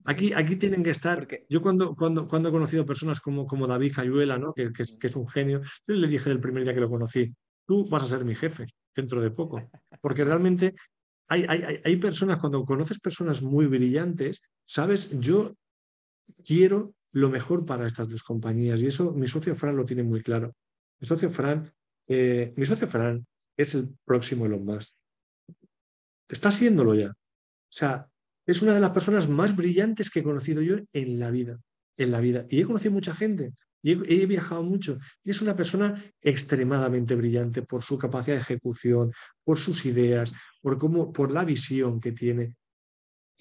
Aquí, aquí tienen que estar. Yo cuando, cuando, cuando he conocido personas como, como David Cayuela, ¿no? que, que, que, es un genio, yo le dije el primer día que lo conocí, tú vas a ser mi jefe dentro de poco. Porque realmente hay, hay, hay personas, cuando conoces personas muy brillantes, sabes, yo quiero lo mejor para estas dos compañías y eso mi socio Fran lo tiene muy claro. Mi socio Fran, eh, mi socio Fran es el próximo Elon Musk. Está haciéndolo ya. O sea, es una de las personas más brillantes que he conocido yo en la vida. En la vida. Y he conocido mucha gente. Y he, viajado mucho. Y es una persona extremadamente brillante por su capacidad de ejecución, por sus ideas, por, cómo, por la visión que tiene.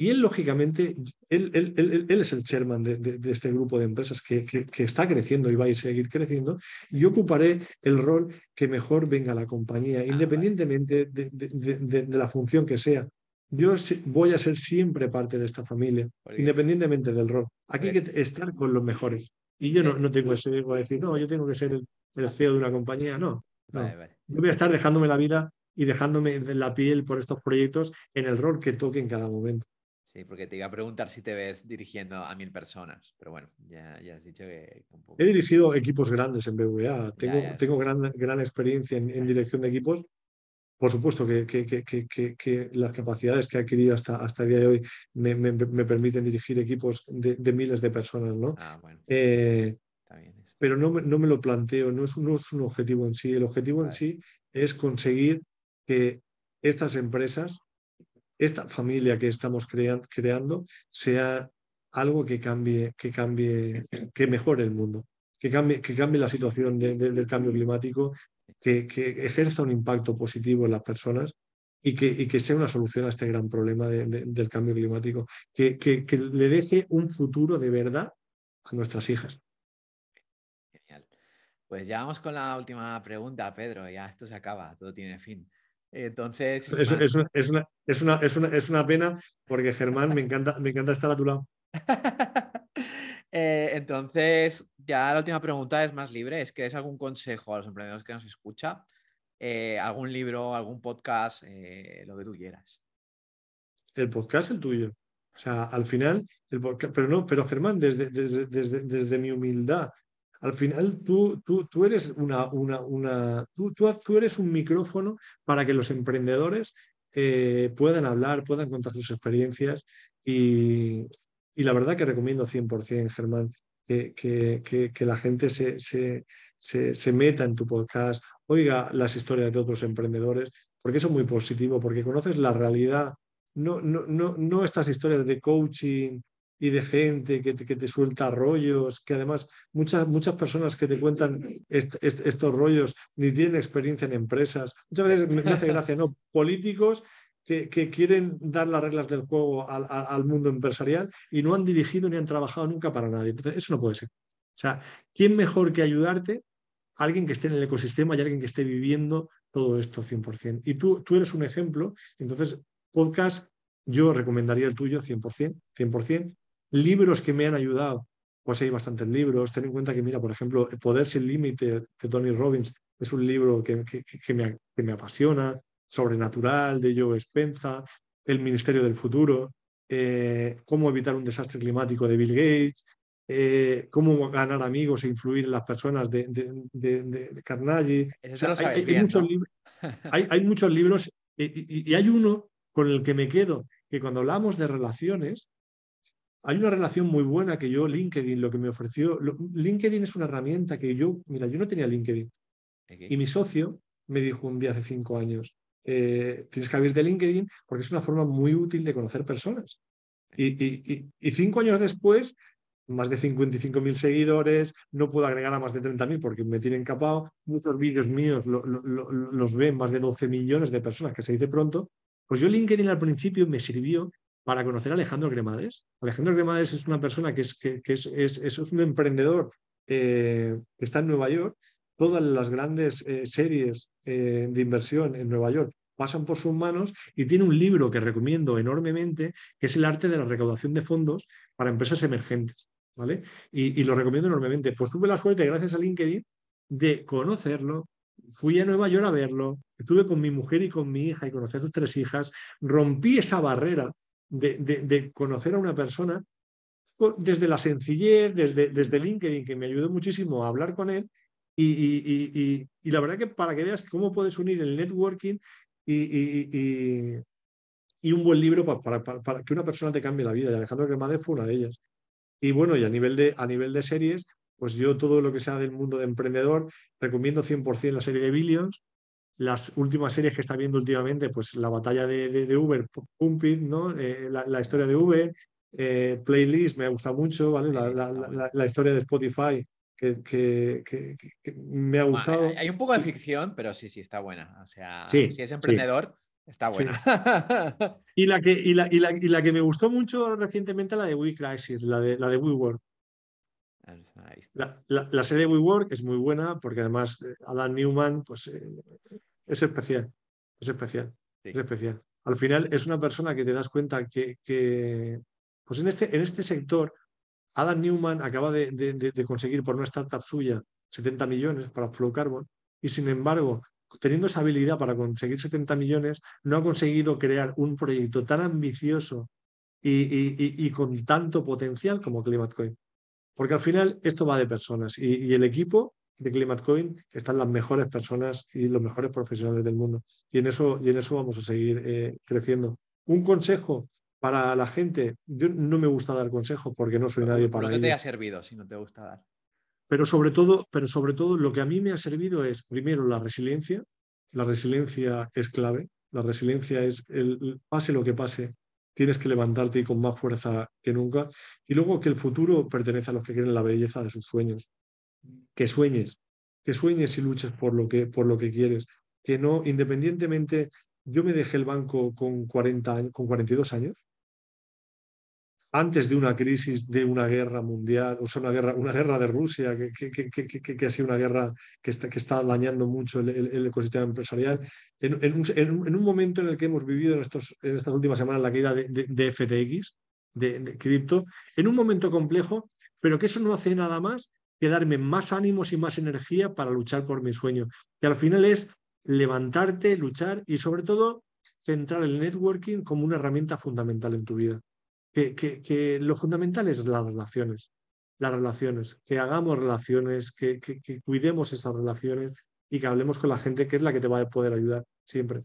Y él, lógicamente, él, él, es el chairman de, este grupo de empresas que, que, está creciendo y va a seguir creciendo. Y yo ocuparé el rol que mejor venga a la compañía, ah, independientemente de, la función que sea. Yo voy a ser siempre parte de esta familia, independientemente del rol. Aquí hay que estar con los mejores. Y yo no, no tengo ese ego a decir, no, yo tengo que ser el, CEO de una compañía. No, no. Yo voy a estar dejándome la vida y dejándome la piel por estos proyectos en el rol que toque en cada momento. Sí, porque te iba a preguntar si te ves dirigiendo a mil personas, pero bueno, ya, ya has dicho que... He dirigido equipos grandes en BVA, tengo, tengo gran, gran experiencia en, en, dirección de equipos. Por supuesto que, que, que, que, las capacidades que he adquirido hasta, hasta el día de hoy me, me, me permiten dirigir equipos de, de, miles de personas, ¿no? Ah, bueno. Eh, pero no, no, me lo planteo, no es, no es un objetivo en sí. El objetivo en sí es conseguir que estas empresas, esta familia que estamos creando, sea algo que cambie, que cambie, que mejore el mundo, que cambie, que cambie la situación del cambio climático que, ejerza un impacto positivo en las personas y que, que sea una solución a este gran problema del cambio climático, que, que, le deje un futuro de verdad a nuestras hijas. Genial. Pues ya vamos con la última pregunta, Pedro. Ya esto se acaba, todo tiene fin. Entonces. Es, es, una, es, una, es, una, es, una, pena porque Germán me encanta, me encanta estar a tu lado. Eh, entonces, ya la última pregunta es más libre. ¿Es que es algún consejo a los emprendedores que nos escucha? Eh, ¿Algún libro, algún podcast, eh, lo que tú quieras? El podcast el tuyo. O sea, al final, el pero no, pero Germán, desde, desde, desde, desde mi humildad, al final tú, tú, tú eres una, una, una tú, tú, eres un micrófono para que los emprendedores puedan hablar, puedan contar sus experiencias y, y la verdad que recomiendo 100%, Germán, que, que, que, la gente se, se, se, meta en tu podcast, oiga las historias de otros emprendedores, porque eso es muy positivo, porque conoces la realidad, no, no, no, no estas historias de coaching y de gente que te, que te suelta rollos, que además muchas, muchas personas que te cuentan estos rollos ni tienen experiencia en empresas. Muchas veces me hace gracia, ¿no? Políticos que, quieren dar las reglas del juego al, mundo empresarial y no han dirigido ni han trabajado nunca para nadie. Entonces, eso no puede ser. O sea, ¿quién mejor que ayudarte? Alguien que esté en el ecosistema y alguien que esté viviendo todo esto 100%. Y tú, tú eres un ejemplo. Entonces, podcast, yo recomendaría el tuyo 100%, 100%. Libros que me han ayudado pues hay bastantes libros. Ten en cuenta que, mira, por ejemplo, Poder sin Límite de Tony Robbins es un libro que, me, que me apasiona, Sobrenatural de Joe Spenza, El Ministerio del Futuro, eh, Cómo evitar un desastre climático de Bill Gates, eh, Cómo ganar amigos e influir en las personas de, de, Carnegie. hay, muchos libros, y, hay uno con el que me quedo, que cuando hablamos de relaciones, hay una relación muy buena que yo, LinkedIn, lo que me ofreció, LinkedIn es una herramienta que yo, mira, yo no tenía LinkedIn. Y mi socio me dijo un día hace cinco años, eh, tienes que abrirte LinkedIn porque es una forma muy útil de conocer personas. Y, cinco años después, más de 55.000 seguidores, no puedo agregar a más de 30.000 porque me tienen capado. Muchos vídeos míos los ven más de 12 millones de personas, que se dice pronto. Pues yo LinkedIn al principio me sirvió para conocer a Alejandro Cremades. Alejandro Cremades es una persona que es, que, es, es, un emprendedor eh, que está en Nueva York todas las grandes eh, series eh, de inversión en Nueva York pasan por sus manos y tiene un libro que recomiendo enormemente, que es el arte de la recaudación de fondos para empresas emergentes. ¿vale? Y, lo recomiendo enormemente. Pues tuve la suerte, gracias a LinkedIn, de conocerlo. Fui a Nueva York a verlo, estuve con mi mujer y con mi hija y conocí a sus tres hijas, rompí esa barrera de, de conocer a una persona desde la sencillez, desde, desde LinkedIn, que me ayudó muchísimo a hablar con él, y, la verdad que para que veas cómo puedes unir el networking y, un buen libro para, que una persona te cambie la vida. Y Alejandro Cremades fue una de ellas. Y bueno, y a nivel de, a nivel de series, pues yo todo lo que sea del mundo de emprendedor, recomiendo 100% la serie de Billions. Las últimas series que está viendo últimamente, pues la batalla de, Uber, Pumping, ¿no? Eh, la, historia de Uber, eh, Playlist, me ha gustado mucho, ¿vale? la historia de Spotify, que, me ha gustado. Hay un poco de ficción, pero sí, sí, está buena. O sea, si es emprendedor, está buena. y, la que, y, la, y, la, que me gustó mucho recientemente, la de We Crisis, la de, la de WeWork. La, la, serie de WeWork es muy buena porque además eh, Alan Newman pues, eh, es especial. Es especial. Es especial. Al final es una persona que te das cuenta que, que pues en, este, en este sector Adam Newman acaba de, conseguir por una startup suya 70 millones para Flow Carbon y sin embargo, teniendo esa habilidad para conseguir 70 millones, no ha conseguido crear un proyecto tan ambicioso y, con tanto potencial como ClimateCoin. Porque al final esto va de personas y, el equipo de ClimateCoin están las mejores personas y los mejores profesionales del mundo. Y en eso, y en eso vamos a seguir eh, creciendo. Un consejo para la gente, yo no me gusta dar consejo porque no soy nadie para ello. ¿Qué te ha servido si no te gusta dar? Pero sobre todo, pero sobre todo lo que a mí me ha servido es primero la resiliencia. La resiliencia es clave. La resiliencia es el pase lo que pase, tienes que levantarte y con más fuerza que nunca. Y luego que el futuro pertenece a los que quieren la belleza de sus sueños. Que sueñes, que sueñes y luches por lo que, por lo que quieres. Que no, independientemente, yo me dejé el banco con, 40, con 42 años antes de una crisis, de una guerra mundial, o sea, una guerra, una guerra de Rusia, que, que, ha sido una guerra que está, que está dañando mucho el, ecosistema empresarial, en, un, momento en el que hemos vivido en, estos, en estas últimas semanas la caída de, FTX, de, cripto, en un momento complejo, pero que eso no hace nada más que darme más ánimos y más energía para luchar por mi sueño. Que al final es levantarte, luchar y sobre todo centrar el networking como una herramienta fundamental en tu vida que, lo fundamental es las relaciones, las relaciones, que hagamos relaciones, que, cuidemos esas relaciones y que hablemos con la gente que es la que te va a poder ayudar siempre.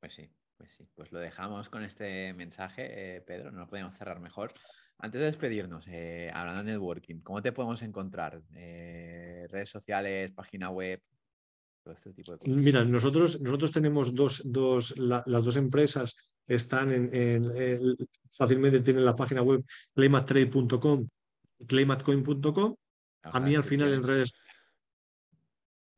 Pues sí, pues sí, pues lo dejamos con este mensaje, eh, Pedro, no lo podemos cerrar mejor. Antes de despedirnos, eh, hablando de networking, ¿cómo te podemos encontrar? Eh, redes sociales, página web, este Mira, nosotros, nosotros tenemos dos, dos las dos empresas están en, fácilmente tienen la página web claymattrade.com y claymatcoin.com. A mí al final en redes.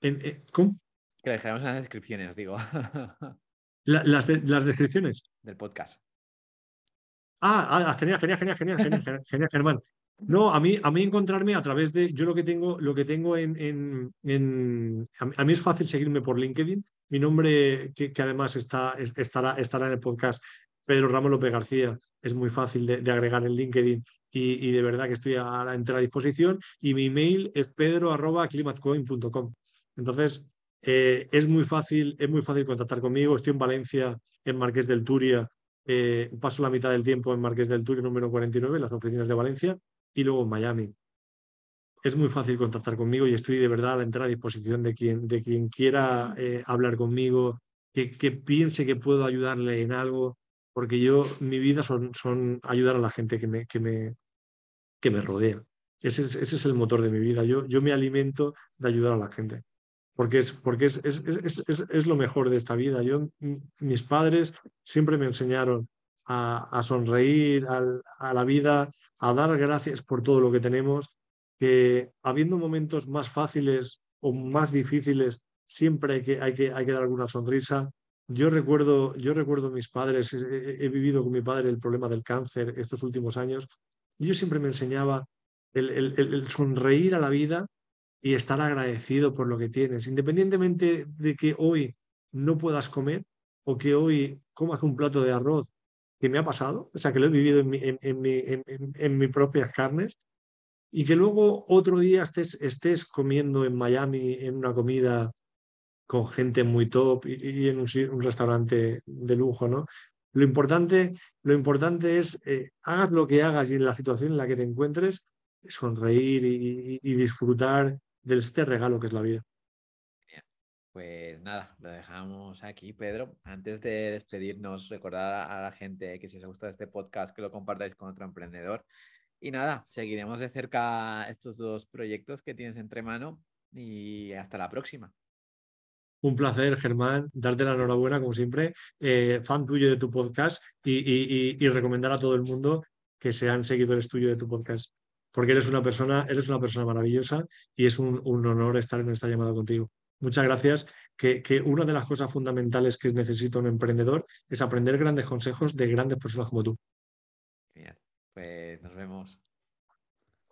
En, ¿Cómo? Que dejaremos en las descripciones, digo. las, las descripciones. Del podcast. Ah, ah, genial, genial, genial, genial, genial, genial, Germán. No, a mí, a mí encontrarme a través de, yo lo que tengo, lo que tengo en, en, a mí es fácil seguirme por LinkedIn. Mi nombre, que, además está, estará, estará en el podcast, Pedro Ramos López García, es muy fácil de, agregar en LinkedIn. y, de verdad que estoy a la entera disposición. Y mi email es pedro.climatcoin.com. Entonces, eh, es, muy fácil, es muy fácil contactar conmigo. Estoy en Valencia, en Marqués del Turia. Eh, paso la mitad del tiempo en Marqués del Turia, número 49, las oficinas de Valencia, y luego en Miami. Es muy fácil contactar conmigo y estoy de verdad a la entera disposición de quien, de quien quiera eh, hablar conmigo, que, que, piense que puedo ayudarle en algo, porque yo, mi vida son, son ayudar a la gente que me, que me, que me rodea. Ese es, ese es el motor de mi vida. Yo, yo me alimento de ayudar a la gente porque es, porque es, es, es, lo mejor de esta vida. Yo, mis padres siempre me enseñaron a, a sonreír a la vida, a dar gracias por todo lo que tenemos, que habiendo momentos más fáciles o más difíciles, siempre hay que, hay que, hay que dar alguna sonrisa. Yo recuerdo, yo recuerdo a mis padres, he, vivido con mi padre el problema del cáncer estos últimos años, y yo siempre me enseñaba el, el, sonreír a la vida y estar agradecido por lo que tienes, independientemente de que hoy no puedas comer o que hoy comas un plato de arroz, que me ha pasado, o sea, que lo he vivido en, mi, en, mi, en, mis propias carnes, y que luego otro día estés, estés comiendo en Miami en una comida con gente muy top y, en un, restaurante de lujo, ¿no? Lo importante, lo importante es, eh, hagas lo que hagas y en la situación en la que te encuentres, sonreír y, disfrutar de este regalo que es la vida. Pues nada, lo dejamos aquí, Pedro. Antes de despedirnos, recordar a la gente que si os ha gustado este podcast, que lo compartáis con otro emprendedor. Y nada, seguiremos de cerca estos dos proyectos que tienes entre mano y hasta la próxima. Un placer, Germán, darte la enhorabuena, como siempre, eh, fan tuyo de tu podcast y, recomendar a todo el mundo que sean seguidores tuyos de tu podcast porque eres una persona, eres una persona maravillosa y es un, honor estar en esta llamada contigo. Muchas gracias. Que, que, una de las cosas fundamentales que necesita un emprendedor es aprender grandes consejos de grandes personas como tú. Pues nos vemos.